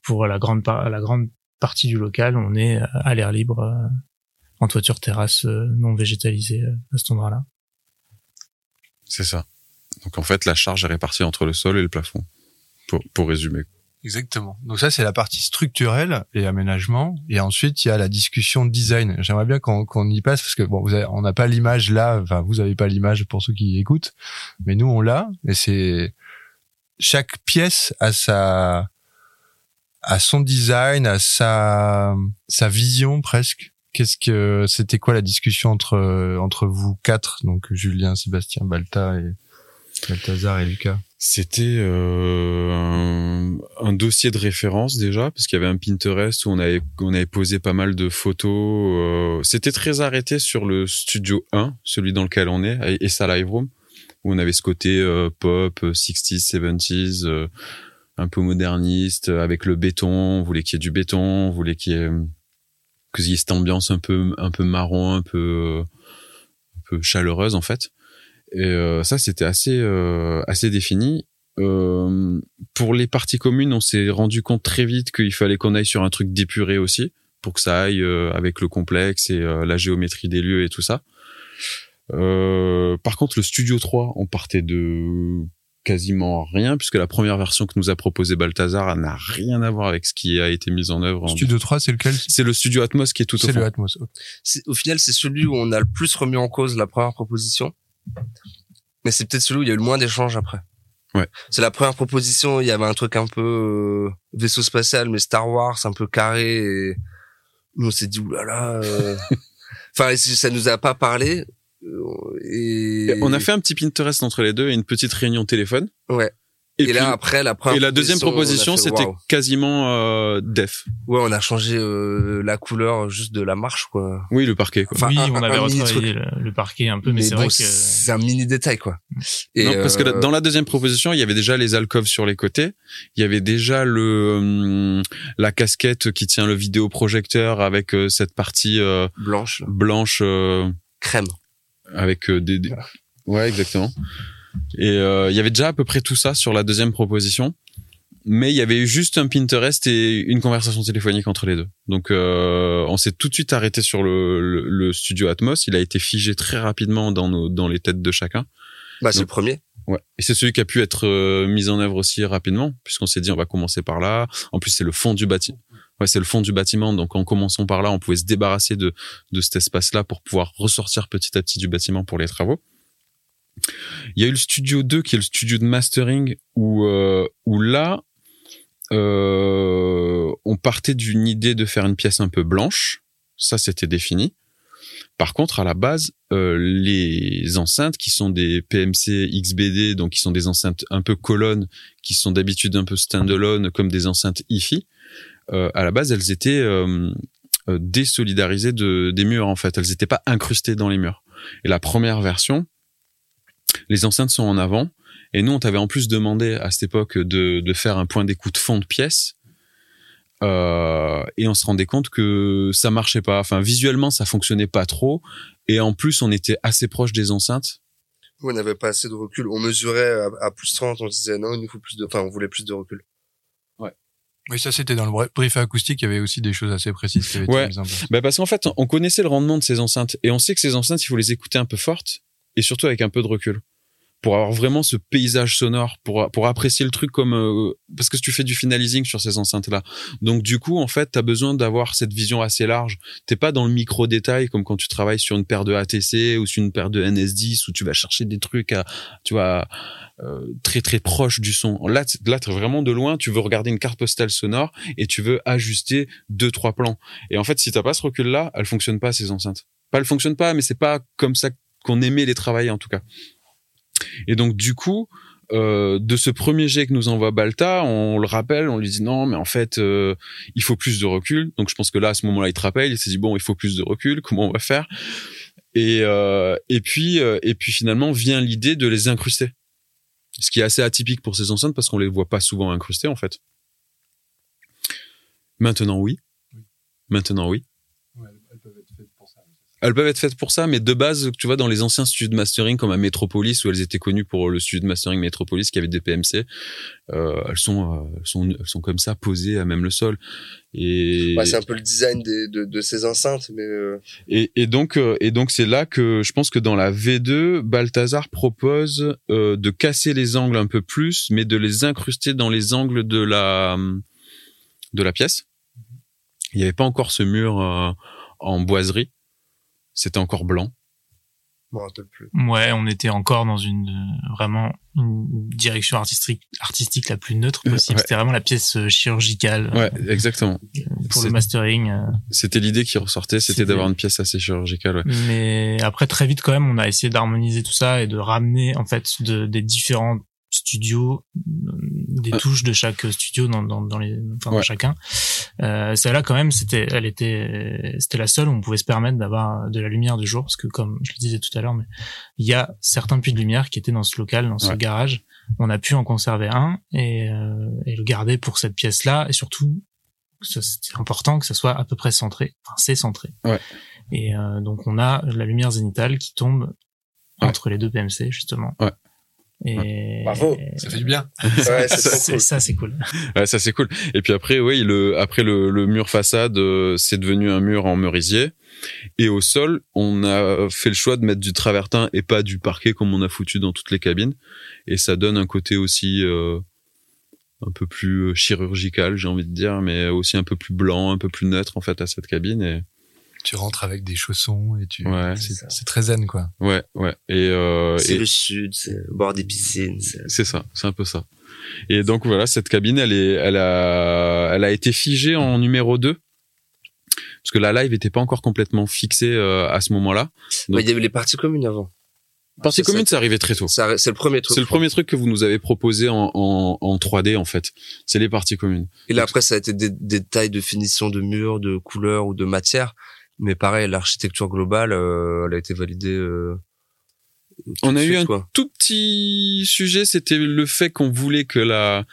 pour la grande la grande partie du local, on est à l'air libre, euh, en toiture terrasse euh, non végétalisée euh, à cet endroit-là. C'est ça. Donc en fait la charge est répartie entre le sol et le plafond. Pour, pour résumer. Exactement. Donc ça, c'est la partie structurelle et aménagement. Et ensuite, il y a la discussion design. J'aimerais bien qu'on qu'on y passe parce que bon, vous avez- on n'a pas l'image là. Enfin, vous avez pas l'image pour ceux qui écoutent, mais nous on l'a. Et c'est chaque pièce a sa à son design, à sa sa vision presque. Qu'est-ce que c'était quoi la discussion entre entre vous quatre donc Julien, Sébastien, Balta et Balthazar et Lucas? C'était euh, un, dossier de référence déjà, parce qu'il y avait un Pinterest où on avait, on avait posé pas mal de photos. euh, C'était très arrêté sur le Studio 1, celui dans lequel on est, et, sa Live Room, où on avait ce côté euh, pop, euh, 60s, 70s, euh, un peu moderniste, euh, avec le béton. On voulait qu'il y ait du béton, on voulait qu'il y ait, qu'il y ait cette ambiance un peu, un peu marron, un peu, un peu chaleureuse en fait. Et euh, ça, c'était assez, euh, assez défini. Euh, pour les parties communes, on s'est rendu compte très vite qu'il fallait qu'on aille sur un truc d'épuré aussi, pour que ça aille euh, avec le complexe et euh, la géométrie des lieux et tout ça. Euh, par contre, le Studio 3, on partait de quasiment rien, puisque la première version que nous a proposé Balthazar n'a rien à voir avec ce qui a été mis en œuvre. en- Studio 3, c'est lequel? C'est le Studio Atmos qui est tout au C'est fond. le Atmos. C'est- Au final, c'est celui où on a le plus remis en cause la première proposition. Mais c'est peut-être celui où il y a eu le moins d'échanges après. Ouais. C'est la première proposition, il y avait un truc un peu euh, vaisseau spatial, mais Star Wars, un peu carré. Et nous, on s'est dit, oulala. euh. [laughs] enfin, ça nous a pas parlé. euh, Et... Et On a fait un petit Pinterest entre les deux et une petite réunion téléphone. Ouais. Et, Et, puis- là, après, la première et la deuxième proposition, c'était quasiment euh, def. Ouais, on a changé euh, la couleur juste de la marche, quoi. Oui, le parquet. Quoi. Enfin, oui, un- on avait retravaillé le, le parquet un peu, mais, Mais c'est bon, vrai que c'est un mini détail, quoi. Et non, parce que euh, dans la deuxième proposition, il y avait déjà les alcôves sur les côtés. Il y avait déjà le hum, la casquette qui tient le vidéoprojecteur avec euh, cette partie euh, blanche, blanche euh, crème. avec euh, des, des- ouais exactement. Et euh, il y avait déjà à peu près tout ça sur la deuxième proposition. Mais il y avait eu juste un Pinterest et une conversation téléphonique entre les deux. Donc euh, on s'est tout de suite arrêté sur le, le, le studio Atmos. Il a été figé très rapidement dans, nos, dans les têtes de chacun. Bah, c'est le premier. Ouais. Et c'est celui qui a pu être euh, mis en œuvre aussi rapidement, puisqu'on s'est dit on va commencer par là. En plus, c'est le fond du bâtiment. Ouais, c'est le fond du bâtiment. Donc, en commençant par là, on pouvait se débarrasser de, de cet espace-là pour pouvoir ressortir petit à petit du bâtiment pour les travaux. Il y a eu le studio 2 qui est le studio de mastering où, euh, où là, euh, on partait d'une idée de faire une pièce un peu blanche. Ça, c'était défini. Par contre, à la base, euh, les enceintes qui sont des PMC XBD, donc qui sont des enceintes un peu colonnes, qui sont d'habitude un peu standalone, comme des enceintes hi-fi, euh, à la base, elles étaient désolidarisées de, des murs, en fait. Elles n'étaient pas incrustées dans les murs. Et la première version, les enceintes sont en avant. Et nous, on t'avait en plus demandé à cette époque de, de faire un point d'écoute fond de pièce. Euh, et on se rendait compte que ça marchait pas. Enfin, visuellement, ça fonctionnait pas trop. Et en plus, on était assez proche des enceintes. On n'avait pas assez de recul. On mesurait à, à plus 30, on disait non, il nous faut plus de, enfin, on voulait plus de recul. Oui, ça c'était dans le bri- brief acoustique, il y avait aussi des choses assez précises qui avaient Ouais. été mises en place. Bah parce qu'en fait, on connaissait le rendement de ces enceintes et on sait que ces enceintes, il faut les écouter un peu fortes et surtout avec un peu de recul pour avoir vraiment ce paysage sonore, pour pour apprécier le truc comme euh, parce que tu fais du finalizing sur ces enceintes là. Donc du coup, en fait, tu as besoin d'avoir cette vision assez large. T'es pas dans le micro détail comme quand tu travailles sur une paire de ATC ou sur une paire de NS10 où tu vas chercher des trucs à tu vois euh, très très proche du son. Là, là, t'es vraiment de loin. Tu veux regarder une carte postale sonore et tu veux ajuster deux trois plans. Et en fait, si t'as pas ce recul-là, elles fonctionnent pas ces enceintes. Pas elles fonctionnent pas, mais c'est pas comme ça qu'on aimait les travailler en tout cas. Et donc du coup, euh, de ce premier jet que nous envoie Balta, on le rappelle, on lui dit non, mais en fait, euh, il faut plus de recul. Donc je pense que là, à ce moment-là, il te rappelle, il s'est dit bon, il faut plus de recul. Comment on va faire? Et euh, et puis et puis finalement vient l'idée de les incruster. Ce qui est assez atypique pour ces enceintes parce qu'on les voit pas souvent incrustées en fait. Maintenant oui. Maintenant oui. Elles peuvent être faites pour ça, mais de base, tu vois, dans les anciens studios de mastering comme à Metropolis, où elles étaient connues pour le studio de mastering Metropolis, qui avait des PMC, euh, elles sont, euh, elles sont, elles sont comme ça posées à même le sol. Et Ouais, c'est un peu le design des, de, de ces enceintes, mais euh, et, et donc, et donc c'est là que je pense que dans la V2, Balthazar propose de casser les angles un peu plus, mais de les incruster dans les angles de la de la pièce. Il n'y avait pas encore ce mur en boiserie, c'était encore blanc. plus. Ouais, on était encore dans une euh, vraiment une direction artistique artistique la plus neutre possible. Ouais. C'était vraiment la pièce euh, chirurgicale euh, Ouais, exactement. pour c'est- le mastering. euh. C'était l'idée qui ressortait, c'était C'était- d'avoir une pièce assez chirurgicale. Ouais. Mais après très vite quand même, on a essayé d'harmoniser tout ça et de ramener en fait de, des différents studios, euh, des touches de chaque studio dans, dans, dans les, enfin dans chacun. Euh, celle-là quand même, c'était, elle était, c'était la seule où on pouvait se permettre d'avoir de la lumière du jour parce que comme je le disais tout à l'heure, mais il y a certains puits de lumière qui étaient dans ce local, dans ce Ouais. garage. On a pu en conserver un et, euh, et le garder pour cette pièce-là et surtout c'est important que ça soit à peu près centré. Enfin, c'est centré. Ouais. Et euh, donc on a la lumière zénitale qui tombe entre les deux PMC justement. Ouais. Et Bravo. Ça fait du bien. Ouais, [laughs] cool. ça c'est cool. Ouais, ça c'est cool. Et puis après, oui, le après le, le mur façade, euh, c'est devenu un mur en merisier. Et au sol, on a fait le choix de mettre du travertin et pas du parquet comme on a foutu dans toutes les cabines. Et ça donne un côté aussi euh, un peu plus euh, chirurgical, j'ai envie de dire, mais aussi un peu plus blanc, un peu plus neutre en fait à cette cabine. Et Tu rentres avec des chaussons et tu. Ouais. c'est- très zen, quoi. ouais, ouais. Et, euh, C'est et- le sud, c'est le bord des piscines. c'est- ça, c'est un peu ça. Et donc voilà, cette cabine, elle est, elle a, elle a été figée en numéro 2 parce que la live était pas encore complètement fixée euh, à ce moment-là. Donc- Ouais, il y avait les parties communes avant. Partie Ça, commune, c'est arrivé très tôt. C'est le premier truc. C'est le premier truc que vous nous avez proposé en, en, en 3D en fait. C'est les parties communes. Et là, après, ça a été des, des détails de finition de mur, de couleur ou de matière. Mais pareil, l'architecture globale, euh, elle a été validée. euh, tout On a eu un quoi. tout petit sujet, c'était le fait qu'on voulait que la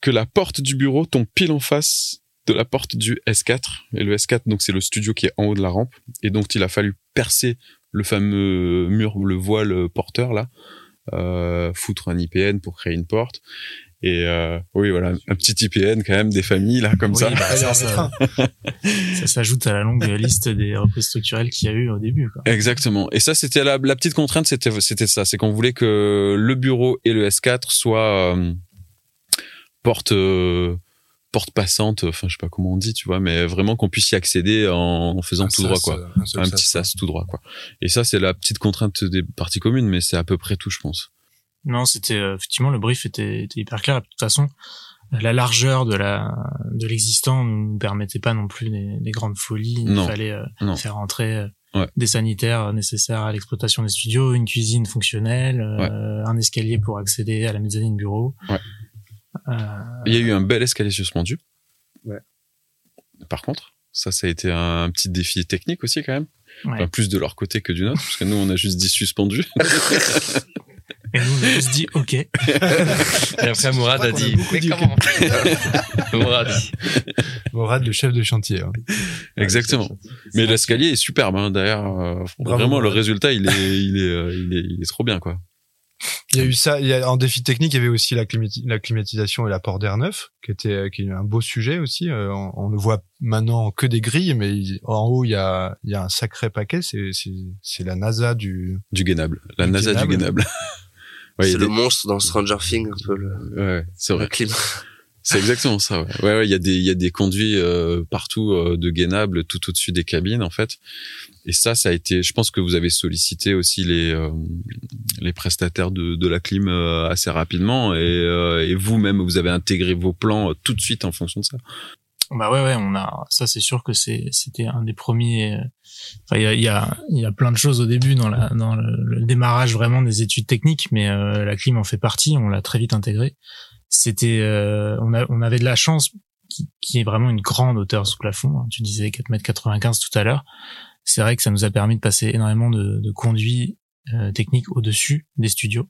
que la porte du bureau tombe pile en face de la porte du S4. Et le S4, donc c'est le studio qui est en haut de la rampe. Et donc il a fallu percer le fameux mur, le voile porteur là, foutre un IPN pour créer une porte. Et euh, oui, voilà, un petit IPN quand même des familles là comme Oui, ça. bah, ça, [laughs] s'ajoute à la longue liste des reprises structurelles qu'il y a eu au début. Quoi. Exactement. Et ça, c'était la, la petite contrainte, c'était c'était ça, c'est qu'on voulait que le bureau et le S4 soient euh, porte euh, porte passante, enfin je sais pas comment on dit, tu vois, mais vraiment qu'on puisse y accéder en, en faisant Un tout droit quoi. euh, un petit sas tout droit quoi. Et ça, c'est la petite contrainte des parties communes, mais c'est à peu près tout, je pense. Non, c'était euh, effectivement le brief était, était hyper clair. De toute façon, la largeur de la de l'existant ne nous permettait pas non plus des, des grandes folies. Non. Il fallait euh, Non. faire entrer euh, Ouais. des sanitaires nécessaires à l'exploitation des studios, une cuisine fonctionnelle, euh, un escalier pour accéder à la mezzanine bureau. Ouais. Euh, Il y a eu un bel escalier suspendu. Ouais. Par contre, ça, ça a été un petit défi technique aussi quand même. ouais. Enfin, plus de leur côté que du nôtre, parce que nous, on a juste dit suspendu. [laughs] Et nous, on a juste dit OK. Et après, Mourad a dit, comment [laughs] Mourad. Morad, le chef de chantier. hein. Exactement. Mais l'escalier est superbe, hein, d'ailleurs. euh, vraiment, le Mourad. résultat, il est, il est, euh, il est, il est trop bien, quoi. Il y a eu ça. Il y a, en défi technique, il y avait aussi la, climati- la climatisation et l'apport d'air neuf, qui était, qui est un beau sujet aussi. Euh, on, on ne voit maintenant que des grilles, mais il- en haut, il y a, il y a un sacré paquet. C'est, c'est, c'est la NASA du. Du Guénable. La Du NASA du. Guénable. [laughs] ouais, c'est le des- monstre dans Stranger Things, un peu le, ouais, c'est le vrai. climat. C'est exactement ça. Ouais, ouais, il y a des, il y a des conduits euh, partout euh, de Guénable, tout au-dessus des cabines, en fait. Et ça, ça a été. Je pense que vous avez sollicité aussi les euh, les prestataires de, de la clim euh, assez rapidement, et, euh, et vous-même, vous avez intégré vos plans euh, tout de suite en fonction de ça. Bah ouais, ouais, on a. Ça, c'est sûr que c'est, c'était un des premiers. Enfin, il y a, y y a plein de choses au début dans la, dans le, le démarrage vraiment des études techniques, mais euh, la clim en fait partie. On l'a très vite intégré. C'était, euh, on a, on avait de la chance qui, qui est vraiment une grande hauteur sous plafond. hein. Tu disais 4 mètres 95 tout à l'heure. C'est vrai que ça nous a permis de passer énormément de, de conduits euh, techniques au-dessus des studios.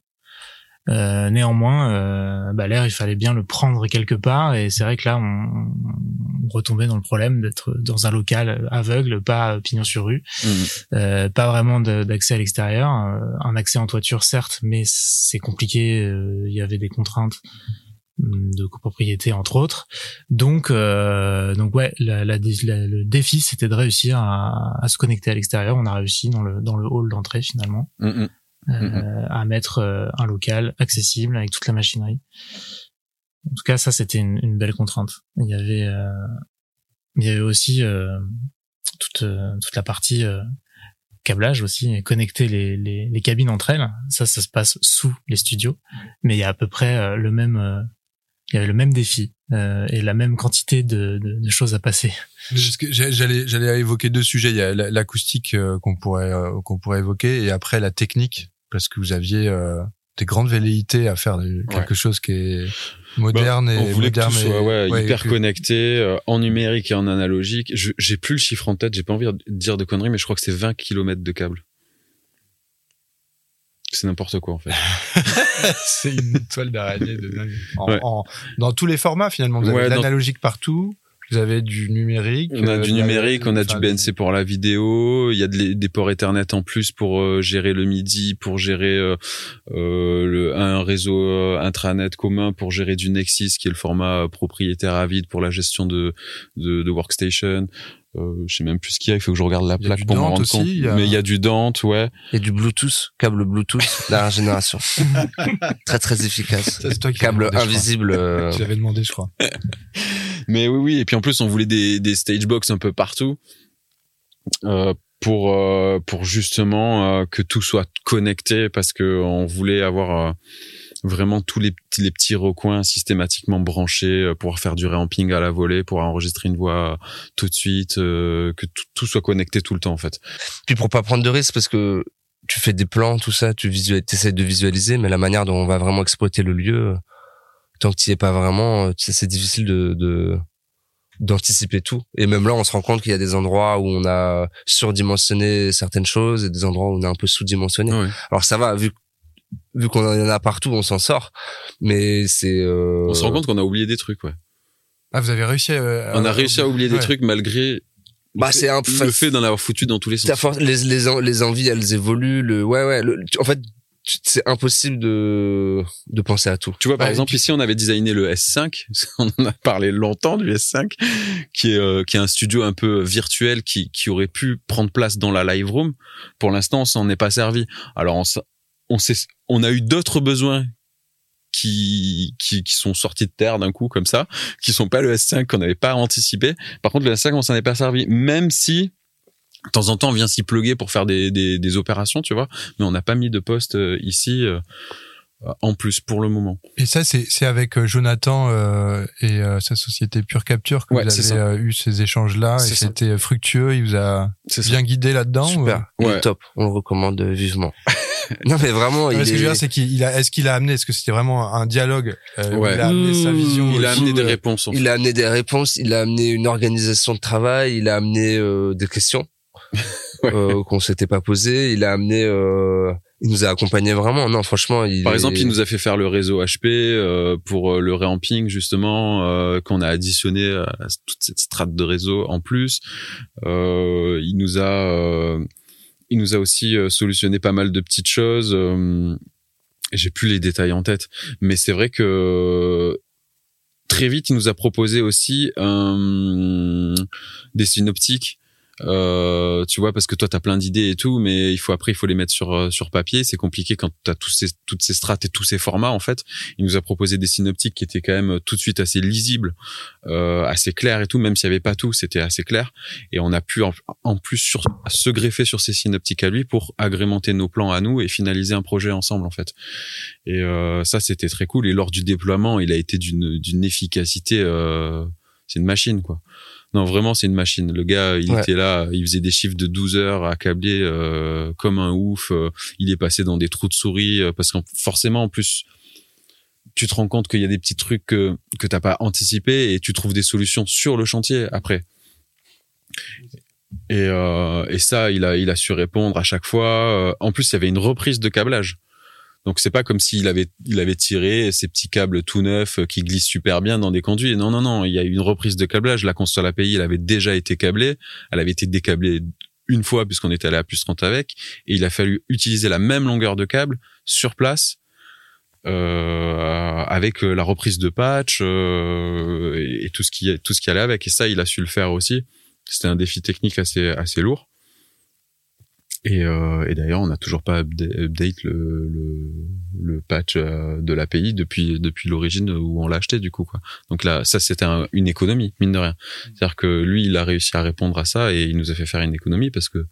Euh, néanmoins, euh, bah, l'air, il fallait bien le prendre quelque part, et c'est vrai que là, on, on retombait dans le problème d'être dans un local aveugle, pas pignon sur rue, Mhm. euh, pas vraiment d'accès à l'extérieur, euh, un accès en toiture certes, mais c'est compliqué. euh, Il y avait des contraintes de copropriété entre autres. Donc, euh, donc ouais, la, la, la- le défi c'était de réussir à, à se connecter à l'extérieur. On a réussi dans le dans le hall d'entrée finalement Mhm. euh, à mettre euh, un local accessible avec toute la machinerie. En tout cas, ça c'était une, une belle contrainte. Il y avait, euh, il y avait aussi euh, toute toute la partie euh, câblage aussi, et connecter les, les les cabines entre elles. Ça, ça se passe sous les studios, mais il y a à peu près le même, euh, il y avait le même défi euh, et la même quantité de, de, de choses à passer. J'allais, j'allais évoquer deux sujets. Il y a la- l'acoustique euh, qu'on pourrait, euh, qu'on pourrait évoquer, et après la technique, parce que vous aviez euh, des grandes velléités à faire de- quelque chose qui est moderne Bah, et on voulait que tout moderne soit et- ouais, ouais, hyper que- connecté euh, en numérique et en analogique. Je- J'ai plus le chiffre en tête, j'ai pas envie de dire de conneries, mais je crois que c'est 20 km de câble. C'est n'importe quoi en fait. [laughs] c'est une toile d'araignée de dingue. En- Ouais. en- dans tous les formats finalement. Vous avez Ouais, de dans- l'analogique partout. Vous avez du numérique. On a euh, du numérique, on a du BNC pour la vidéo, il y a de des ports Ethernet en plus pour euh, gérer le MIDI, pour gérer euh, le, un réseau intranet commun, pour gérer du Nexus qui est le format propriétaire à vide pour la gestion de, de, de workstation. Euh, je sais même plus ce qu'il y a, il faut que je regarde la Il y a plaque pour me rendre aussi, compte. il y a- Mais il y a du Dante, ouais. Et du Bluetooth, câble Bluetooth, [laughs] dernière génération. [laughs] très très efficace. Ça, c'est toi qui Câble l'avais demandé, je crois. invisible. euh, Tu l'avais demandé, je crois. [laughs] Mais oui, oui. Et puis en plus, on voulait des, des stage box un peu partout euh, pour euh, pour justement euh, que tout soit connecté parce que on voulait avoir euh, vraiment tous les petits les petits recoins systématiquement branchés, euh, pouvoir faire du ramping à la volée, pour enregistrer une voix tout de suite, euh, que tout, tout soit connecté tout le temps en fait. Puis pour pas prendre de risques, parce que tu fais des plans, tout ça, tu visualises, essaies de visualiser, mais la manière dont on va vraiment exploiter le lieu, euh, tant que tu es pas vraiment, euh, c'est difficile de, de d'anticiper tout. Et même là, on se rend compte qu'il y a des endroits où on a surdimensionné certaines choses et des endroits où on a un peu sous-dimensionné. Ouais. Alors ça va, vu vu qu'on en a partout, on s'en sort. Mais c'est euh, On se rend compte qu'on a oublié des trucs, ouais. Ah, vous avez réussi à... On a réussi à oublier des trucs malgré Bah, le fait- c'est un- le fait d'en avoir foutu dans tous les sens. force- les, les, en- les envies, elles évoluent. Le, ouais, ouais. le- en fait, c'est impossible de, de penser à tout. Tu vois, par exemple, puis- ici, on avait designé le S5. [laughs] On en a parlé longtemps du S5, qui est, euh, qui est un studio un peu virtuel qui, qui aurait pu prendre place dans la live room. Pour l'instant, on s'en est pas servi. Alors, on, on, on a eu d'autres besoins qui, qui, qui sont sortis de terre d'un coup, comme ça, qui sont pas le S5 qu'on n'avait pas anticipé. Par contre, le S5, on s'en est pas servi. Même si, de temps en temps, on vient s'y pluguer pour faire des, des, des opérations, tu vois. Mais on n'a pas mis de poste euh, ici, euh, en plus, pour le moment. Et ça, c'est c'est avec euh, Jonathan euh, et euh, sa société Pure Capture que Ouais, vous avez euh, eu ces échanges-là et c'était fructueux. Il vous a ça. bien guidé là-dedans. ou- Super. Est Ouais. top. On le recommande vivement. [laughs] non, mais vraiment, Ouais, il ce que je veux est... dire, c'est qu'il a, est-ce qu'il a amené, est-ce que c'était vraiment un dialogue euh, Ouais. Il a amené sa Mmh, vision. Il a amené des de- réponses. En fait. Il a amené des réponses, il a amené une organisation de travail, il a amené euh, des questions [laughs] Ouais. euh, qu'on s'était pas posées, il a amené, euh, il nous a accompagnés vraiment. Non, franchement, il Par est- exemple, il nous a fait faire le réseau HP euh, pour euh, le reamping justement, euh, qu'on a additionné à toute cette strate de réseau en plus. Euh, il nous a, euh, il nous a aussi euh, solutionné pas mal de petites choses. Euh, J'ai plus les détails en tête, mais c'est vrai que très vite, il nous a proposé aussi des synoptiques. Euh, tu vois parce que toi t'as plein d'idées et tout mais il faut après il faut les mettre sur euh, sur papier. C'est compliqué quand t'as tous ces toutes ces strates et tous ces formats en fait. Il nous a proposé des synoptiques qui étaient quand même tout de suite assez lisibles euh, assez clairs et tout même s'il y avait pas tout c'était assez clair. Et on a pu en, plus sur, se greffer sur ces synoptiques à lui pour agrémenter nos plans à nous et finaliser un projet ensemble en fait. Et euh, ça c'était très cool. Et lors du déploiement il a été d'une d'une efficacité euh, c'est une machine quoi non, vraiment, c'est une machine. Le gars, il Ouais. était là, il faisait des chiffres de 12 heures à câbler euh, comme un ouf. euh, il est passé dans des trous de souris euh, parce que forcément, en plus, tu te rends compte qu'il y a des petits trucs que que t'as pas anticipé et tu trouves des solutions sur le chantier après. Et, euh, et ça, il a il a su répondre à chaque fois. Euh, En plus, il y avait une reprise de câblage. Donc c'est pas comme s'il avait il avait tiré ces petits câbles tout neufs euh, qui glissent super bien dans des conduits. Non non non, il y a eu une reprise de câblage. La console API, elle avait déjà été câblée, elle avait été décablée une fois puisqu'on était allé à plus 30 avec et il a fallu utiliser la même longueur de câble sur place euh, avec euh, la reprise de patch euh, et, et tout ce qui tout ce qui allait avec et ça il a su le faire aussi. C'était un défi technique assez assez lourd. Et, euh, et d'ailleurs, on n'a toujours pas upda- update le, le, le patch euh, de l'API depuis depuis l'origine où on l'a acheté du coup quoi. Donc là, ça c'était un- une économie mine de rien. C'est-à-dire que lui, il a réussi à répondre à ça et il nous a fait faire une économie parce que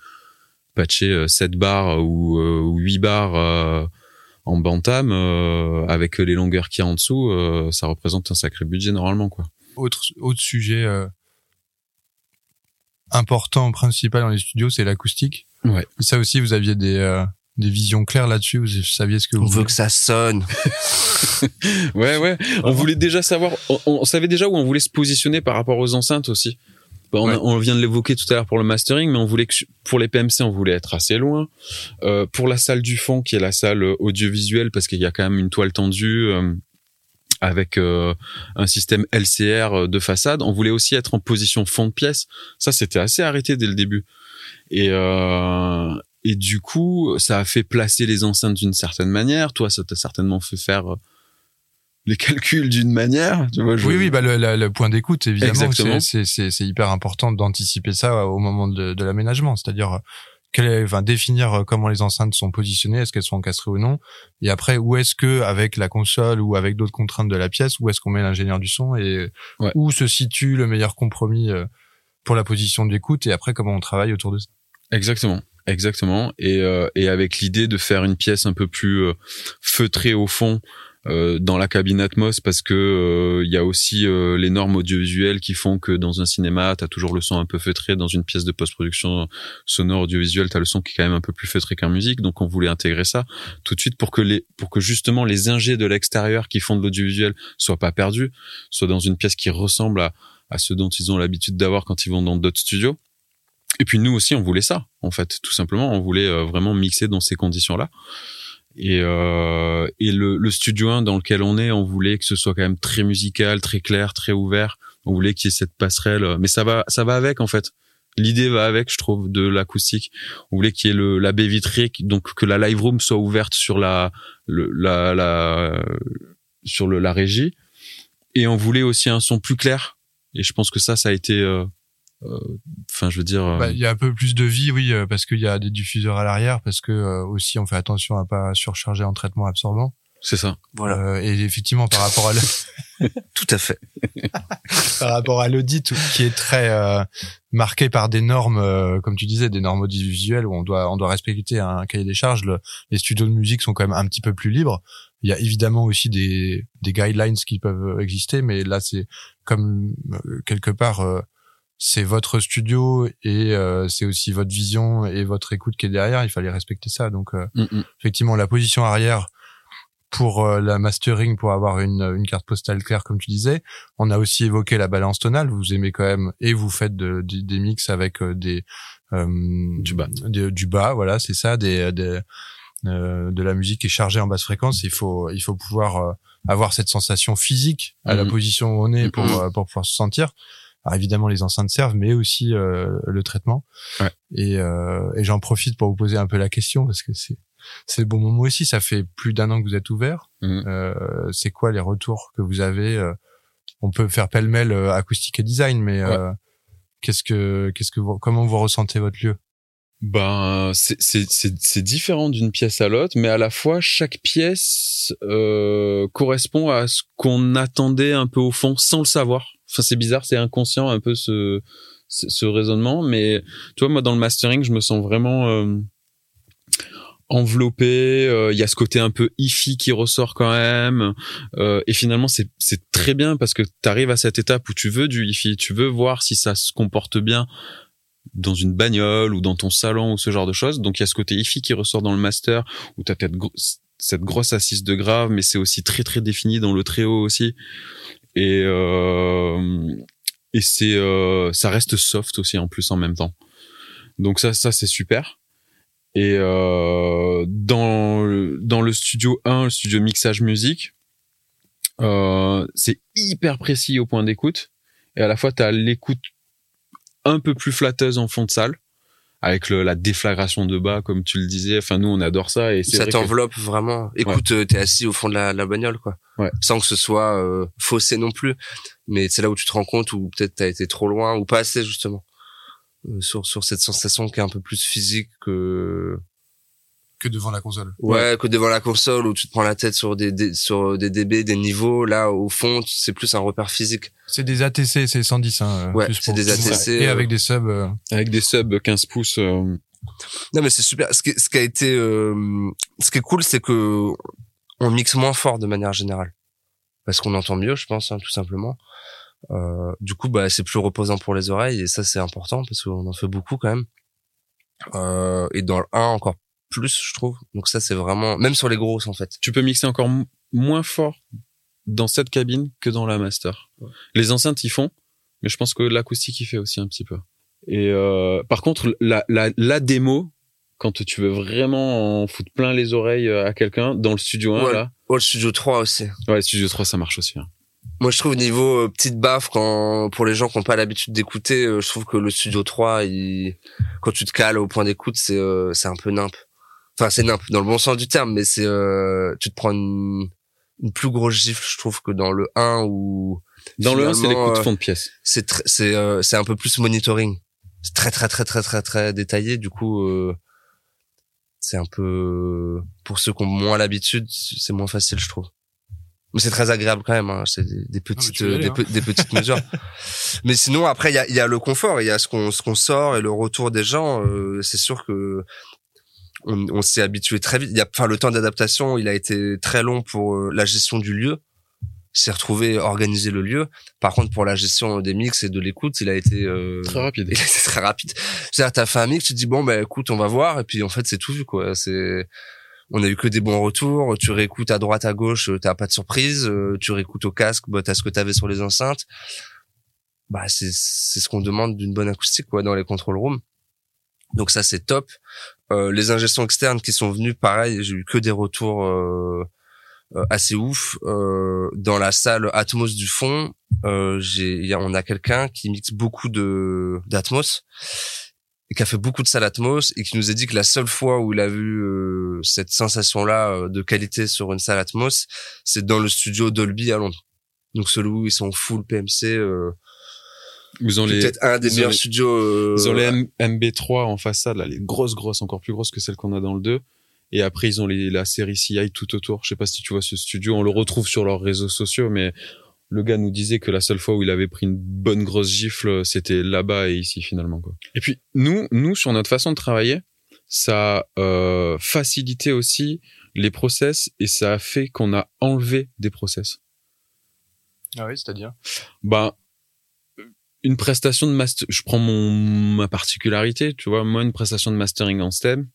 patcher euh, 7 bars ou, euh, ou 8 bars euh, en bantam euh, avec les longueurs qu'il y a en dessous, euh, ça représente un sacré budget normalement quoi. Autre, autre sujet euh, important, principal dans les studios, c'est l'acoustique. Ouais. Et ça aussi, vous aviez des, euh, des visions claires là-dessus. Vous saviez ce que On vous veut vouliez. que ça sonne. [laughs] Ouais, ouais. On voulait déjà savoir, on, on savait déjà où on voulait se positionner par rapport aux enceintes aussi. Bah, on, a- on vient de l'évoquer tout à l'heure pour le mastering, mais on voulait que pour les PMC, on voulait être assez loin. Euh, pour la salle du fond, qui est la salle euh, audiovisuelle, parce qu'il y a quand même une toile tendue euh, avec euh, un système LCR euh, de façade, on voulait aussi être en position fond de pièce. Ça, c'était assez arrêté dès le début. Et euh, et du coup, ça a fait placer les enceintes d'une certaine manière. Toi, ça t'a certainement fait faire euh, les calculs d'une manière. Tu vois, je- Oui, oui, bah le, point d'écoute, évidemment, c'est- hyper important d'anticiper ça au moment de, de l'aménagement, c'est-à-dire enfin, définir euh, comment les enceintes sont positionnées, est-ce qu'elles sont encastrées ou non, et après où est-ce que avec la console ou avec d'autres contraintes de la pièce, où est-ce qu'on met l'ingénieur du son et Ouais. où se situe le meilleur compromis euh, pour la position de l'écoute et après comment on travaille autour de ça. Exactement, exactement. Et, euh, et avec l'idée de faire une pièce un peu plus euh, feutrée au fond euh, dans la cabine Atmos, parce que euh, il y a aussi euh, les normes audiovisuelles qui font que dans un cinéma, t'as toujours le son un peu feutré. Dans une pièce de post-production sonore audiovisuelle, t'as le son qui est quand même un peu plus feutré qu'en musique. Donc on voulait intégrer ça tout de suite pour que les pour que justement les ingés de l'extérieur qui font de l'audiovisuel soient pas perdus, soient dans une pièce qui ressemble à à ceux dont ils ont l'habitude d'avoir quand ils vont dans d'autres studios. Et puis nous aussi, on voulait ça, en fait, tout simplement. On voulait euh, vraiment mixer dans ces conditions-là. Et, euh, et le, le studio 1 dans lequel on est, on voulait que ce soit quand même très musical, très clair, très ouvert. On voulait qu'il y ait cette passerelle, euh, mais ça va, ça va avec en fait. L'idée va avec, je trouve, de l'acoustique. On voulait qu'il y ait le, la baie vitrée, donc que la live room soit ouverte sur la, la, la, sur la régie. Et on voulait aussi un son plus clair. Et je pense que ça, ça a été, euh, enfin, je veux dire, euh, Bah, Il y a un peu plus de vie, oui, euh, parce qu'il y a des diffuseurs à l'arrière, parce que euh, aussi on fait attention à pas surcharger en traitement absorbant. c'est ça. Voilà. Euh, et effectivement, par rapport à le- [laughs] Tout à fait. [laughs] par rapport à l'audit qui est très euh, marqué par des normes, euh, comme tu disais, des normes audiovisuelles où on doit on doit respecter un cahier des charges. Le- les studios de musique sont quand même un petit peu plus libres. Il y a évidemment aussi des des guidelines qui peuvent exister, mais là c'est comme euh, quelque part euh, c'est votre studio et euh, c'est aussi votre vision et votre écoute qui est derrière. Il fallait respecter ça. Donc euh, Mm, mm. effectivement la position arrière pour euh, la mastering pour avoir une, une carte postale claire comme tu disais on a aussi évoqué la balance tonale vous aimez quand même et vous faites de- des- des mix avec euh, des euh, Du bas. des- du bas voilà c'est ça des, des euh, de la musique qui est chargée en basse fréquence il faut il faut pouvoir avoir cette sensation physique à la Mhm. position où on est pour pour pouvoir se sentir alors évidemment les enceintes servent mais aussi euh, le traitement Ouais. et, euh, et j'en profite pour vous poser un peu la question parce que c'est c'est le bon moment aussi. Ça fait plus d'un an que vous êtes ouvert. Mhm. Euh, c'est quoi les retours que vous avez euh, On peut faire pêle-mêle euh, acoustique et design, mais euh, qu'est-ce que qu'est-ce que vous, comment vous ressentez votre lieu? Ben, c'est c'est c'est c'est différent d'une pièce à l'autre, mais à la fois chaque pièce euh, correspond à ce qu'on attendait un peu au fond, sans le savoir. Enfin, c'est bizarre, c'est inconscient un peu ce ce, raisonnement, mais tu vois, moi dans le mastering, je me sens vraiment euh, enveloppé. euh, Il y a ce côté un peu hi qui ressort quand même, euh, et finalement c'est très bien parce que tu arrives à cette étape où tu veux du hi tu veux voir si ça se comporte bien dans une bagnole ou dans ton salon ou ce genre de choses. Donc il y a ce côté hi qui ressort dans le master où tu as gro- cette grosse assise de grave, mais c'est aussi très très défini dans le très haut aussi. Et euh, et c'est euh, ça reste soft aussi en plus en même temps. Donc ça ça c'est super. Et euh, dans le- dans le studio 1, le studio mixage musique, euh, c'est hyper précis au point d'écoute. Et à la fois, tu as l'écoute un peu plus flatteuse en fond de salle, avec le, la déflagration de bas, comme tu le disais. Enfin, nous, on adore ça. Et ça vrai que- t'enveloppe vraiment. Écoute, euh, t'es assis au fond de la, la bagnole, quoi. Ouais. Sans que ce soit euh, faussé non plus. Mais c'est là où tu te rends compte où peut-être t'as été trop loin ou pas assez justement Euh, sur sur cette sensation qui est un peu plus physique que Que devant la console. ouais, que devant la console où tu te prends la tête sur des, des sur des dB, des niveaux. Là, au fond, c'est plus un repère physique. C'est des ATC, c'est 110. Hein, Ouais, juste c'est des ATC, Et euh, avec des subs. euh, avec des subs 15 pouces. euh, Non, mais c'est super. Ce qui, ce qui a été, euh, ce qui est cool, c'est que on mixe moins fort de manière générale, parce qu'on entend mieux, je pense, hein, tout simplement. Euh, du coup, bah, c'est plus reposant pour les oreilles, et ça, c'est important parce qu'on en fait beaucoup quand même. Euh, et dans le 1 encore plus, je trouve. Donc ça, c'est vraiment, même sur les grosses, en fait. tu peux mixer encore moins fort dans cette cabine que dans la master. Les enceintes y font, mais je pense que l'acoustique y fait aussi un petit peu. Et euh, par contre, la, la, la démo, quand tu veux vraiment en foutre plein les oreilles euh, à quelqu'un, dans le studio 1, Ouais. là, le Studio 3 aussi. ouais, le studio 3, ça marche aussi. hein. Moi, je trouve niveau euh, petite baffe, quand pour les gens qui n'ont pas l'habitude d'écouter, euh, je trouve que le Studio 3, il, quand tu te cales au point d'écoute, c'est euh, c'est un peu nimp. Enfin, c'est nimp dans le bon sens du terme, mais c'est euh, tu te prends une, une plus grosse gifle, je trouve, que dans le 1 où Dans le 1, c'est les coups de euh, fond de pièce. c'est c'est euh, c'est un peu plus monitoring. C'est très très très très très très détaillé. Du coup, euh, c'est un peu pour ceux qui ont moins l'habitude, c'est moins facile, je trouve. Mais c'est très agréable quand même. Hein. C'est des, des petites euh, aller, des, hein. pe- des petites mesures. [laughs] Mais sinon, après, il y a, il y a le confort, il y a ce qu'on ce qu'on sort et le retour des gens. euh, c'est sûr que on, on s'est habitué très vite. Il y a, enfin, le temps d'adaptation, il a été très long pour euh, la gestion du lieu. C'est retrouvé organiser le lieu. Par contre, pour la gestion des mix et de l'écoute, il a été euh, Très rapide. [laughs] il a été très rapide. C'est-à-dire, t'as fait un mix, tu te dis bon, bah écoute, on va voir, et puis en fait, c'est tout vu quoi. C'est, on a eu que des bons retours. Tu réécoutes à droite, à gauche, euh, t'as pas de surprise. euh, Tu réécoutes au casque, bah t'as ce que t'avais sur les enceintes. Bah c'est c'est ce qu'on demande d'une bonne acoustique quoi dans les control rooms. Donc ça c'est top. Euh, les ingestions externes qui sont venues, pareil, j'ai eu que des retours euh, euh, assez ouf. Euh, dans la salle Atmos du fond, euh, j'ai, y a- on a quelqu'un qui mixe beaucoup de d'Atmos et qui a fait beaucoup de salles Atmos et qui nous a dit que la seule fois où il a vu euh, cette sensation-là de qualité sur une salle Atmos, c'est dans le studio Dolby à Londres. Donc celui où ils sont full PMC, Ils ont c'est les, peut-être un des meilleurs les- studios. euh, ils ont les M- MB3 en façade, là, les grosses, grosses, encore plus grosses que celles qu'on a dans le 2. Et après, ils ont les, la série CI tout autour. Je sais pas si tu vois ce studio. On le retrouve sur leurs réseaux sociaux, mais le gars nous disait que la seule fois où il avait pris une bonne grosse gifle, c'était là-bas et ici, finalement, quoi. Et puis, nous, nous, sur notre façon de travailler, ça a euh, facilité aussi les process et ça a fait qu'on a enlevé des process. Ah oui, c'est-à-dire? Bah une prestation de master je prends mon ma particularité tu vois moi une prestation de mastering en stem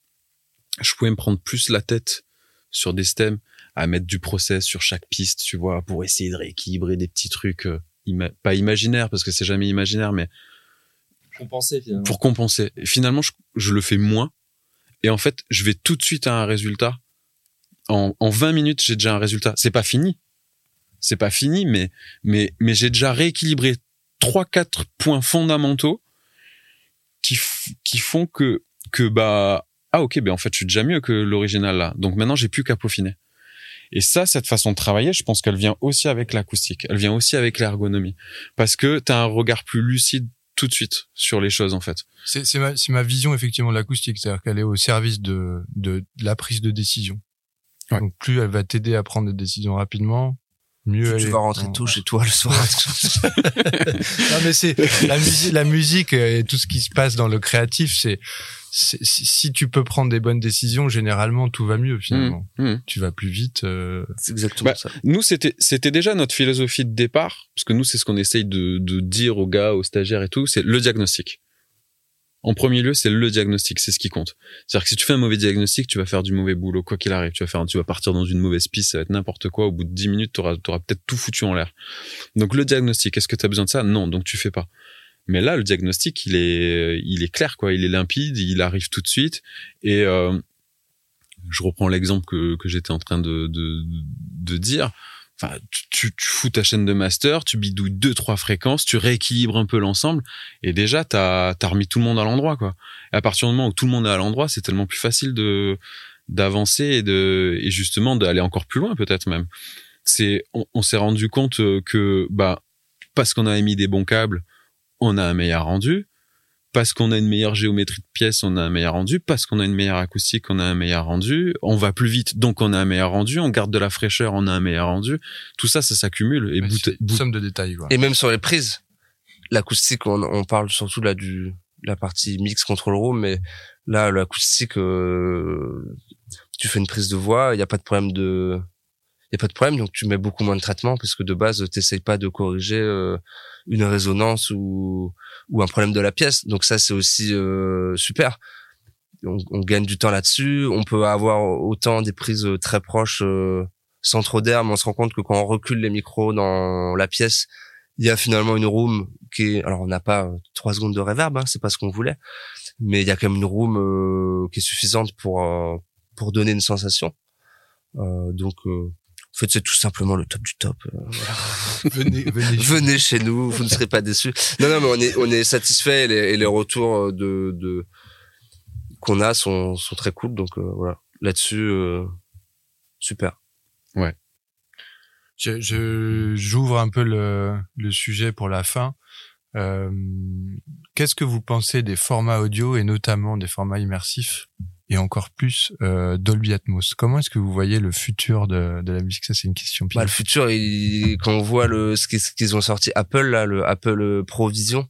je pouvais me prendre plus la tête sur des stems à mettre du process sur chaque piste tu vois pour essayer de rééquilibrer des petits trucs euh, ima- pas imaginaires parce que c'est jamais imaginaire mais Compenser finalement. pour compenser. Et finalement je, je le fais moins. Et en fait je vais tout de suite à un résultat. En, en 20 minutes j'ai déjà un résultat. C'est pas fini. C'est pas fini mais mais mais j'ai déjà rééquilibré trois quatre points fondamentaux qui qui font que que bah ah ok ben en fait je suis déjà mieux que l'original là. Donc maintenant j'ai plus qu'à peaufiner. Et ça cette façon de travailler je pense qu'elle vient aussi avec l'acoustique. Elle vient aussi avec l'ergonomie. Parce que tu as un regard plus lucide tout de suite sur les choses en fait. C'est c'est ma, c'est ma vision effectivement de l'acoustique, c'est-à-dire qu'elle est au service de, de, de la prise de décision. Ouais. Donc plus elle va t'aider à prendre des décisions rapidement, mieux tu vas rentrer En- tout chez toi le soir. [laughs] Non mais c'est [laughs] la musique, la musique et tout ce qui se passe dans le créatif, c'est si tu peux prendre des bonnes décisions, généralement tout va mieux finalement. Mmh, mmh. Tu vas plus vite. euh, c'est exactement Bah, ça. nous c'était c'était déjà notre philosophie de départ parce que nous c'est ce qu'on essaye de, de dire aux gars aux stagiaires et tout c'est le diagnostic en premier lieu c'est le diagnostic c'est ce qui compte c'est à dire que si tu fais un mauvais diagnostic tu vas faire du mauvais boulot quoi qu'il arrive tu vas faire tu vas partir dans une mauvaise piste ça va être n'importe quoi au bout de 10 minutes tu auras peut-être tout foutu en l'air donc le diagnostic est-ce que tu as besoin de ça? Non donc tu fais pas Mais là, le diagnostic, il est, il est clair, quoi. Il est limpide, il arrive tout de suite. Et euh, je reprends l'exemple que, que j'étais en train de, de, de dire. Enfin, tu, tu fous ta chaîne de master, tu bidouilles deux trois fréquences, tu rééquilibres un peu l'ensemble, et déjà t'as as remis tout le monde à l'endroit, quoi. Et à partir du moment où tout le monde est à l'endroit, c'est tellement plus facile de d'avancer et de et justement d'aller encore plus loin, peut-être même. C'est on, s'est rendu compte que bah parce qu'on a émis des bons câbles, on a un meilleur rendu. Parce qu'on a une meilleure géométrie de pièce, on a un meilleur rendu. Parce qu'on a une meilleure acoustique, on a un meilleur rendu. On va plus vite, donc on a un meilleur rendu. On garde de la fraîcheur, on a un meilleur rendu. Tout ça, ça s'accumule. Et bout, somme de détails, quoi. Et même sur les prises, l'acoustique, on, on parle surtout là du la partie mix control room, mais là l'acoustique, euh, tu fais une prise de voix, il y a pas de problème de, y a pas de problème, donc tu mets beaucoup moins de traitement parce que de base t'essayes pas de corriger euh, une résonance ou ou un problème de la pièce, donc ça c'est aussi euh, super. On, on gagne du temps là-dessus, on peut avoir autant des prises très proches euh, sans trop d'air, mais on se rend compte que quand on recule les micros dans la pièce, il y a finalement une room qui est, alors on n'a pas trois secondes de reverb, hein, c'est pas ce qu'on voulait, mais il y a quand même une room euh, qui est suffisante pour euh, pour donner une sensation. Euh, donc, euh, en fait, c'est tout simplement le top du top. euh, voilà. [laughs] venez, venez. Venez chez nous, vous ne serez pas déçus. Non, non, mais on est on est satisfait et les, et les retours de de qu'on a sont sont très cool. Donc euh, voilà, là-dessus, euh, super. Je, je- j'ouvre un peu le, le sujet pour la fin. Euh, qu'est-ce que vous pensez des formats audio et notamment des formats immersifs? Et encore plus euh, Dolby Atmos Comment est-ce que vous voyez le futur de, de la musique? Ça, c'est une question. Bah, le futur, il, quand on voit le ce qu'ils ont sorti Apple là, le Apple Pro Vision,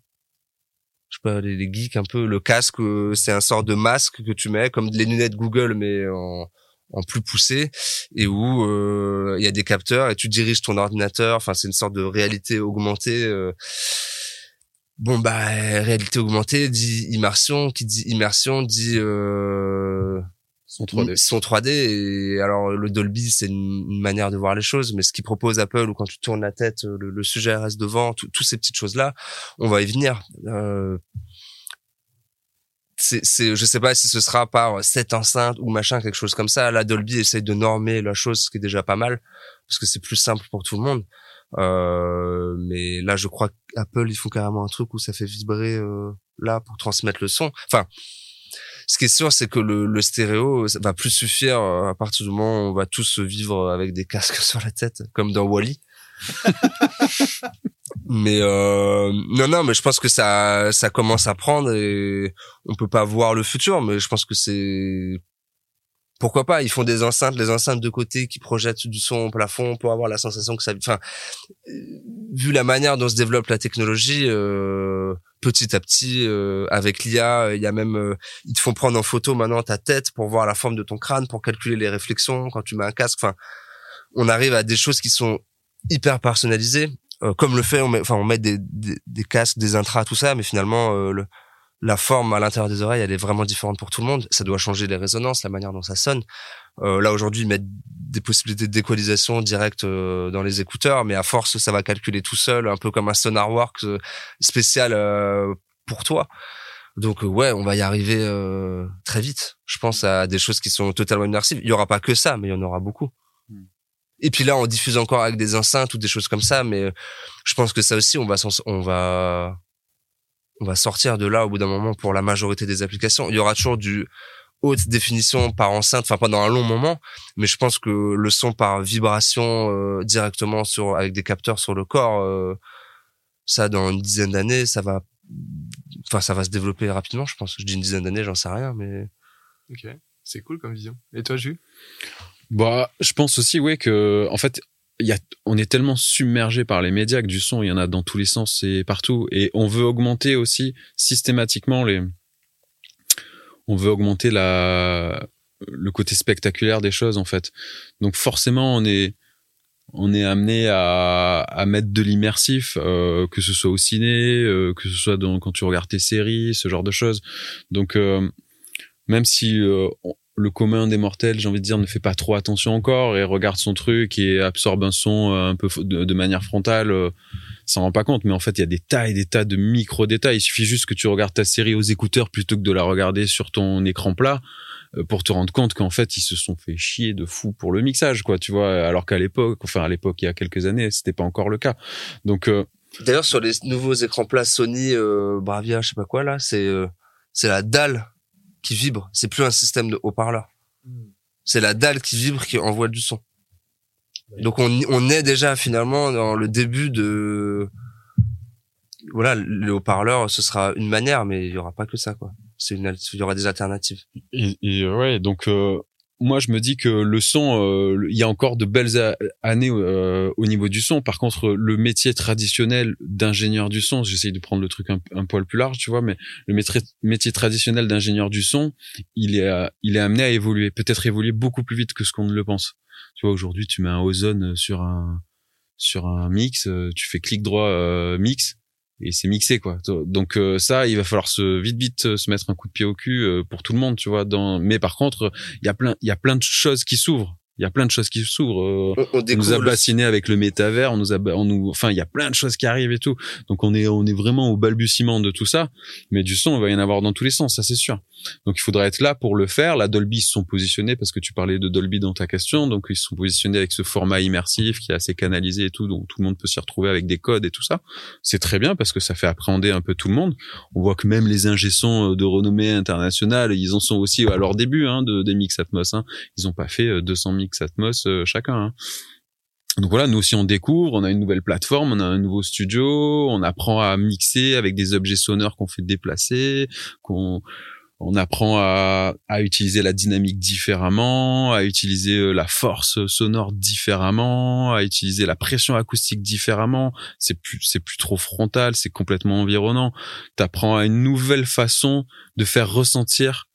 je sais pas les, les geeks un peu, le casque, euh, c'est un sort de masque que tu mets comme les lunettes Google mais en en plus poussé et où euh, il y a des capteurs et tu diriges ton ordinateur. Enfin, c'est une sorte de réalité augmentée. euh. Bon bah réalité augmentée dit immersion, qui dit immersion dit euh, Son 3D. son 3D et alors le Dolby c'est une, manière de voir les choses mais ce qu'il propose Apple ou quand tu tournes la tête le, le sujet reste devant tout- toutes ces petites choses là on va y venir. Euh, c'est c'est je sais pas si ce sera par cette enceinte ou machin quelque chose comme ça. La Dolby essaye de normer la chose ce qui est déjà pas mal parce que c'est plus simple pour tout le monde euh, mais là je crois qu'Apple ils font carrément un truc où ça fait vibrer euh, là pour transmettre le son enfin ce qui est sûr, c'est que le, le stéréo ça va plus suffire euh, à partir du moment où on va tous vivre avec des casques [laughs] sur la tête, comme dans Wally. [laughs] mais euh, non, non, mais je pense que ça, ça commence à prendre et on peut pas voir le futur, mais je pense que c'est pourquoi pas. Ils font des enceintes, les enceintes de côté qui projettent du son au plafond pour avoir la sensation que ça. Enfin, euh, vu la manière dont se développe la technologie, euh, petit à petit, euh, avec l'IA, il y a même euh, ils te font prendre en photo maintenant ta tête pour voir la forme de ton crâne, pour calculer les réflexions quand tu mets un casque. Enfin, on arrive à des choses qui sont hyper personnalisées, euh, comme le fait, on met, enfin, on met des, des, des casques, des intras, tout ça, mais finalement, euh, le, la forme à l'intérieur des oreilles, elle est vraiment différente pour tout le monde. Ça doit changer les résonances, la manière dont ça sonne. Euh, là aujourd'hui, ils mettent des possibilités d'équalisation directe euh, dans les écouteurs, mais à force, ça va calculer tout seul, un peu comme un SonarWorks euh, spécial euh, pour toi. Donc euh, ouais, on va y arriver euh, très vite. Je pense à des choses qui sont totalement immersives. Il y aura pas que ça, mais il y en aura beaucoup. Hmm. Et puis là, on diffuse encore avec des enceintes ou des choses comme ça, mais je pense que ça aussi, on va, on va, on va sortir de là au bout d'un moment pour la majorité des applications. Il y aura toujours du haute définition par enceinte, enfin pendant un long moment, mais je pense que le son par vibration euh, directement sur avec des capteurs sur le corps, euh, ça dans une dizaine d'années, ça va, enfin ça va se développer rapidement, je pense. Je dis une dizaine d'années, j'en sais rien, mais Ok, c'est cool comme vision. Et toi, Jules? Bah, je pense aussi, ouais, que en fait, y a, on est tellement submergé par les médias que du son, il y en a dans tous les sens et partout, et on veut augmenter aussi systématiquement les, on veut augmenter la, le côté spectaculaire des choses en fait. Donc forcément, on est, on est amené à, à mettre de l'immersif, euh, que ce soit au ciné, euh, que ce soit dans, quand tu regardes tes séries, ce genre de choses. Donc euh, même si euh, on- le commun des mortels, j'ai envie de dire, ne fait pas trop attention encore et regarde son truc et absorbe un son euh, un peu de manière frontale, euh, s'en rend pas compte, mais en fait, il y a des tas et des tas de micro détails. Il suffit juste que tu regardes ta série aux écouteurs plutôt que de la regarder sur ton écran plat euh, pour te rendre compte qu'en fait ils se sont fait chier de fou pour le mixage quoi tu vois. Alors qu'à l'époque enfin à l'époque il y a quelques années c'était pas encore le cas. Donc euh, D'ailleurs, sur les nouveaux écrans plats Sony euh, Bravia, je sais pas quoi là, c'est euh, c'est la dalle qui vibre. C'est plus un système de haut-parleur. C'est la dalle qui vibre qui envoie du son. Donc on on est déjà finalement dans le début de voilà le haut-parleur. Ce sera une manière, mais il y aura pas que ça quoi. C'est une il y aura des alternatives. Et, et, ouais, donc euh, moi je me dis que le son, euh, il y a encore de belles années euh, au niveau du son. Par contre, le métier traditionnel d'ingénieur du son, j'essaye de prendre le truc un, poil plus large, tu vois, mais le métier, traditionnel d'ingénieur du son, il est, à- il est amené à évoluer, peut-être évoluer beaucoup plus vite que ce qu'on ne le pense. Tu vois, aujourd'hui, tu mets un ozone sur un sur un mix, euh, tu fais clic droit euh, mix et c'est mixé quoi. Donc euh, ça, il va falloir se vite vite euh, se mettre un coup de pied au cul euh, pour tout le monde, tu vois. Dans... Mais par contre, il y a plein, il y a plein de choses qui s'ouvrent il y a plein de choses qui s'ouvrent. On, on, nous a bassiné avec le métavers, on nous a, on nous, enfin, il y a plein de choses qui arrivent et tout. Donc on est, on est vraiment au balbutiement de tout ça. Mais du son, on va y en avoir dans tous les sens, ça c'est sûr. Donc il faudra être là pour le faire. La Dolby se sont positionnés parce que tu parlais de Dolby dans ta question, donc ils se sont positionnés avec ce format immersif qui est assez canalisé et tout, donc tout le monde peut s'y retrouver avec des codes et tout ça. C'est très bien parce que ça fait appréhender un peu tout le monde. On voit que même les ingé-sons euh, de renommée internationale, ils en sont aussi à leur début hein, de des mix Atmos. Hein. Ils ont pas fait euh, 200 000 Xatmos euh, chacun. Hein. Donc voilà, nous aussi on découvre, on a une nouvelle plateforme, on a un nouveau studio, on apprend à mixer avec des objets sonores qu'on fait déplacer, qu'on on apprend à, à, utiliser la dynamique différemment, à utiliser euh, la force sonore différemment, à utiliser la pression acoustique différemment. C'est plus c'est plus trop frontal, c'est complètement environnant. T'apprends à une nouvelle façon de faire ressentir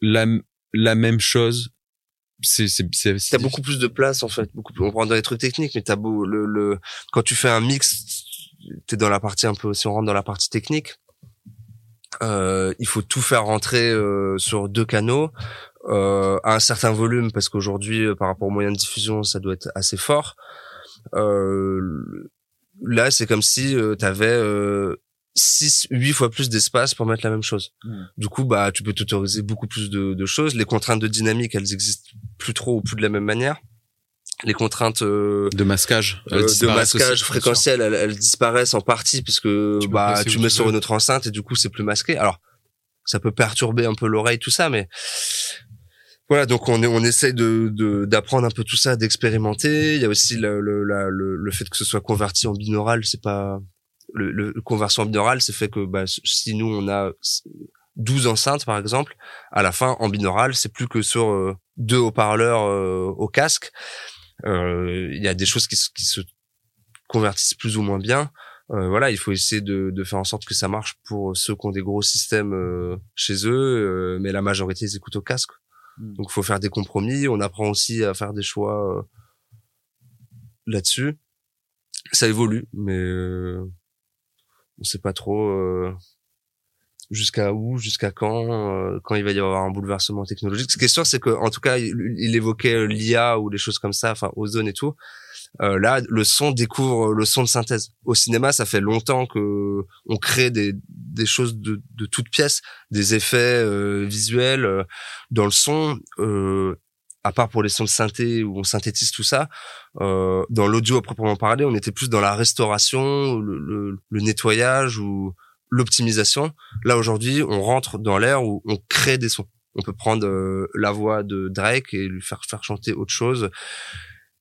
la la même chose c'est c'est c'est T'as beaucoup plus de place en fait. Beaucoup plus. On prend dans les trucs techniques, mais t'as beau le, le quand tu fais un mix, t'es dans la partie un peu. Si on rentre dans la partie technique, euh, il faut tout faire rentrer euh, sur deux canaux euh, à un certain volume parce qu'aujourd'hui, euh, par rapport aux moyens de diffusion, ça doit être assez fort. Euh, là, c'est comme si euh, t'avais euh, 6, 8 fois plus d'espace pour mettre la même chose. Mm. Du coup, bah, tu peux t'autoriser beaucoup plus de, de choses. Les contraintes de dynamique, elles existent plus trop ou plus de la même manière. Les contraintes euh, de masquage, euh, de masquage fréquentiel, elles, elles disparaissent en partie puisque Tu bah tu mets sur une autre enceinte et du coup c'est plus masqué. Alors ça peut perturber un peu l'oreille tout ça, mais voilà donc on est on essaye de de- d'apprendre un peu tout ça, d'expérimenter. Il y a aussi le le, la- le le fait que ce soit converti en binaural, c'est pas le, le conversion en binaural, c'est fait que bah si nous on a 12 enceintes par exemple, à la fin en binaural, c'est plus que sur euh, deux haut-parleurs euh, au casque. Euh, Il y a des choses qui, se- qui se convertissent plus ou moins bien. Euh, voilà, il faut essayer de, de faire en sorte que ça marche pour ceux qui ont des gros systèmes euh, chez eux, euh, mais la majorité ils écoutent au casque. Mm. Donc il faut faire des compromis. On apprend aussi à faire des choix euh, là-dessus. Ça évolue, mais euh, on sait pas trop euh, jusqu'à où, jusqu'à quand, euh, quand il va y avoir un bouleversement technologique. Ce qui est sûr, c'est que en tout cas, il, évoquait euh, l'IA ou des choses comme ça, enfin Ozone et tout. Euh, là, le son découvre le son de synthèse. Au cinéma, ça fait longtemps que on crée des, des choses de, de toutes pièces, des effets euh, visuels euh, dans le son. À part pour les sons de synthé où on synthétise tout ça, euh, dans l'audio à proprement parler, on était plus dans la restauration, le, le, le nettoyage ou l'optimisation. Là aujourd'hui, on rentre dans l'ère où on crée des sons. On peut prendre euh, la voix de Drake et lui faire faire chanter autre chose.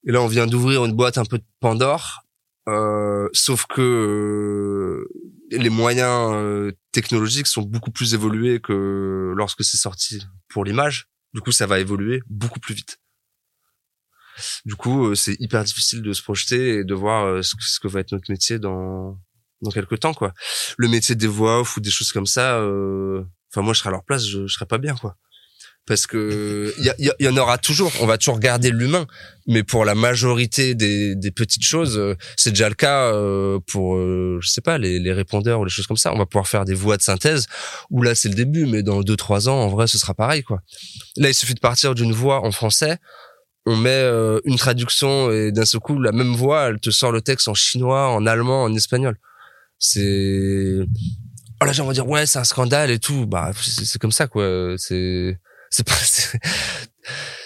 Et là, on vient d'ouvrir une boîte un peu de Pandore, euh, sauf que euh, les moyens euh, technologiques sont beaucoup plus évolués que lorsque c'est sorti pour l'image. Du coup, ça va évoluer beaucoup plus vite. Du coup, euh, c'est hyper difficile de se projeter et de voir euh, ce, que, ce que va être notre métier dans dans quelques temps, quoi. Le métier des voix off ou des choses comme ça. euh, Enfin, moi, je serais à leur place, je, je serais pas bien, quoi. Parce que il y, en aura toujours. On va toujours garder l'humain, mais pour la majorité des, des petites choses, euh, c'est déjà le cas euh, pour, euh, je sais pas, les, les répondeurs ou les choses comme ça. On va pouvoir faire des voix de synthèse. Où là, c'est le début, mais dans deux trois ans, en vrai, ce sera pareil, quoi. Là, il suffit de partir d'une voix en français on met une traduction et d'un seul coup la même voix elle te sort le texte en chinois en allemand en espagnol c'est oh là gens vont dire ouais c'est un scandale et tout bah c'est comme ça quoi c'est c'est pas c'est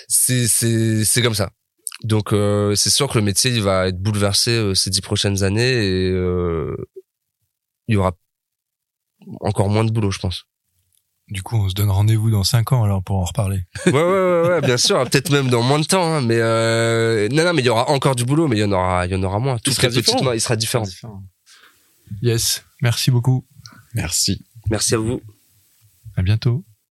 c'est c'est c'est comme ça donc euh, c'est sûr que le métier il va être bouleversé euh, ces dix prochaines années et euh, il y aura encore moins de boulot je pense Du coup, on se donne rendez-vous dans 5 ans alors pour en reparler. ouais, ouais, ouais, ouais, bien sûr, peut-être même dans moins de temps, hein, mais euh, non, non, mais il y aura encore du boulot, mais il y en aura, il y en aura moins. Tout sera très différent. petitement, il sera différent. Yes. Merci beaucoup. Merci. Merci à vous. À bientôt.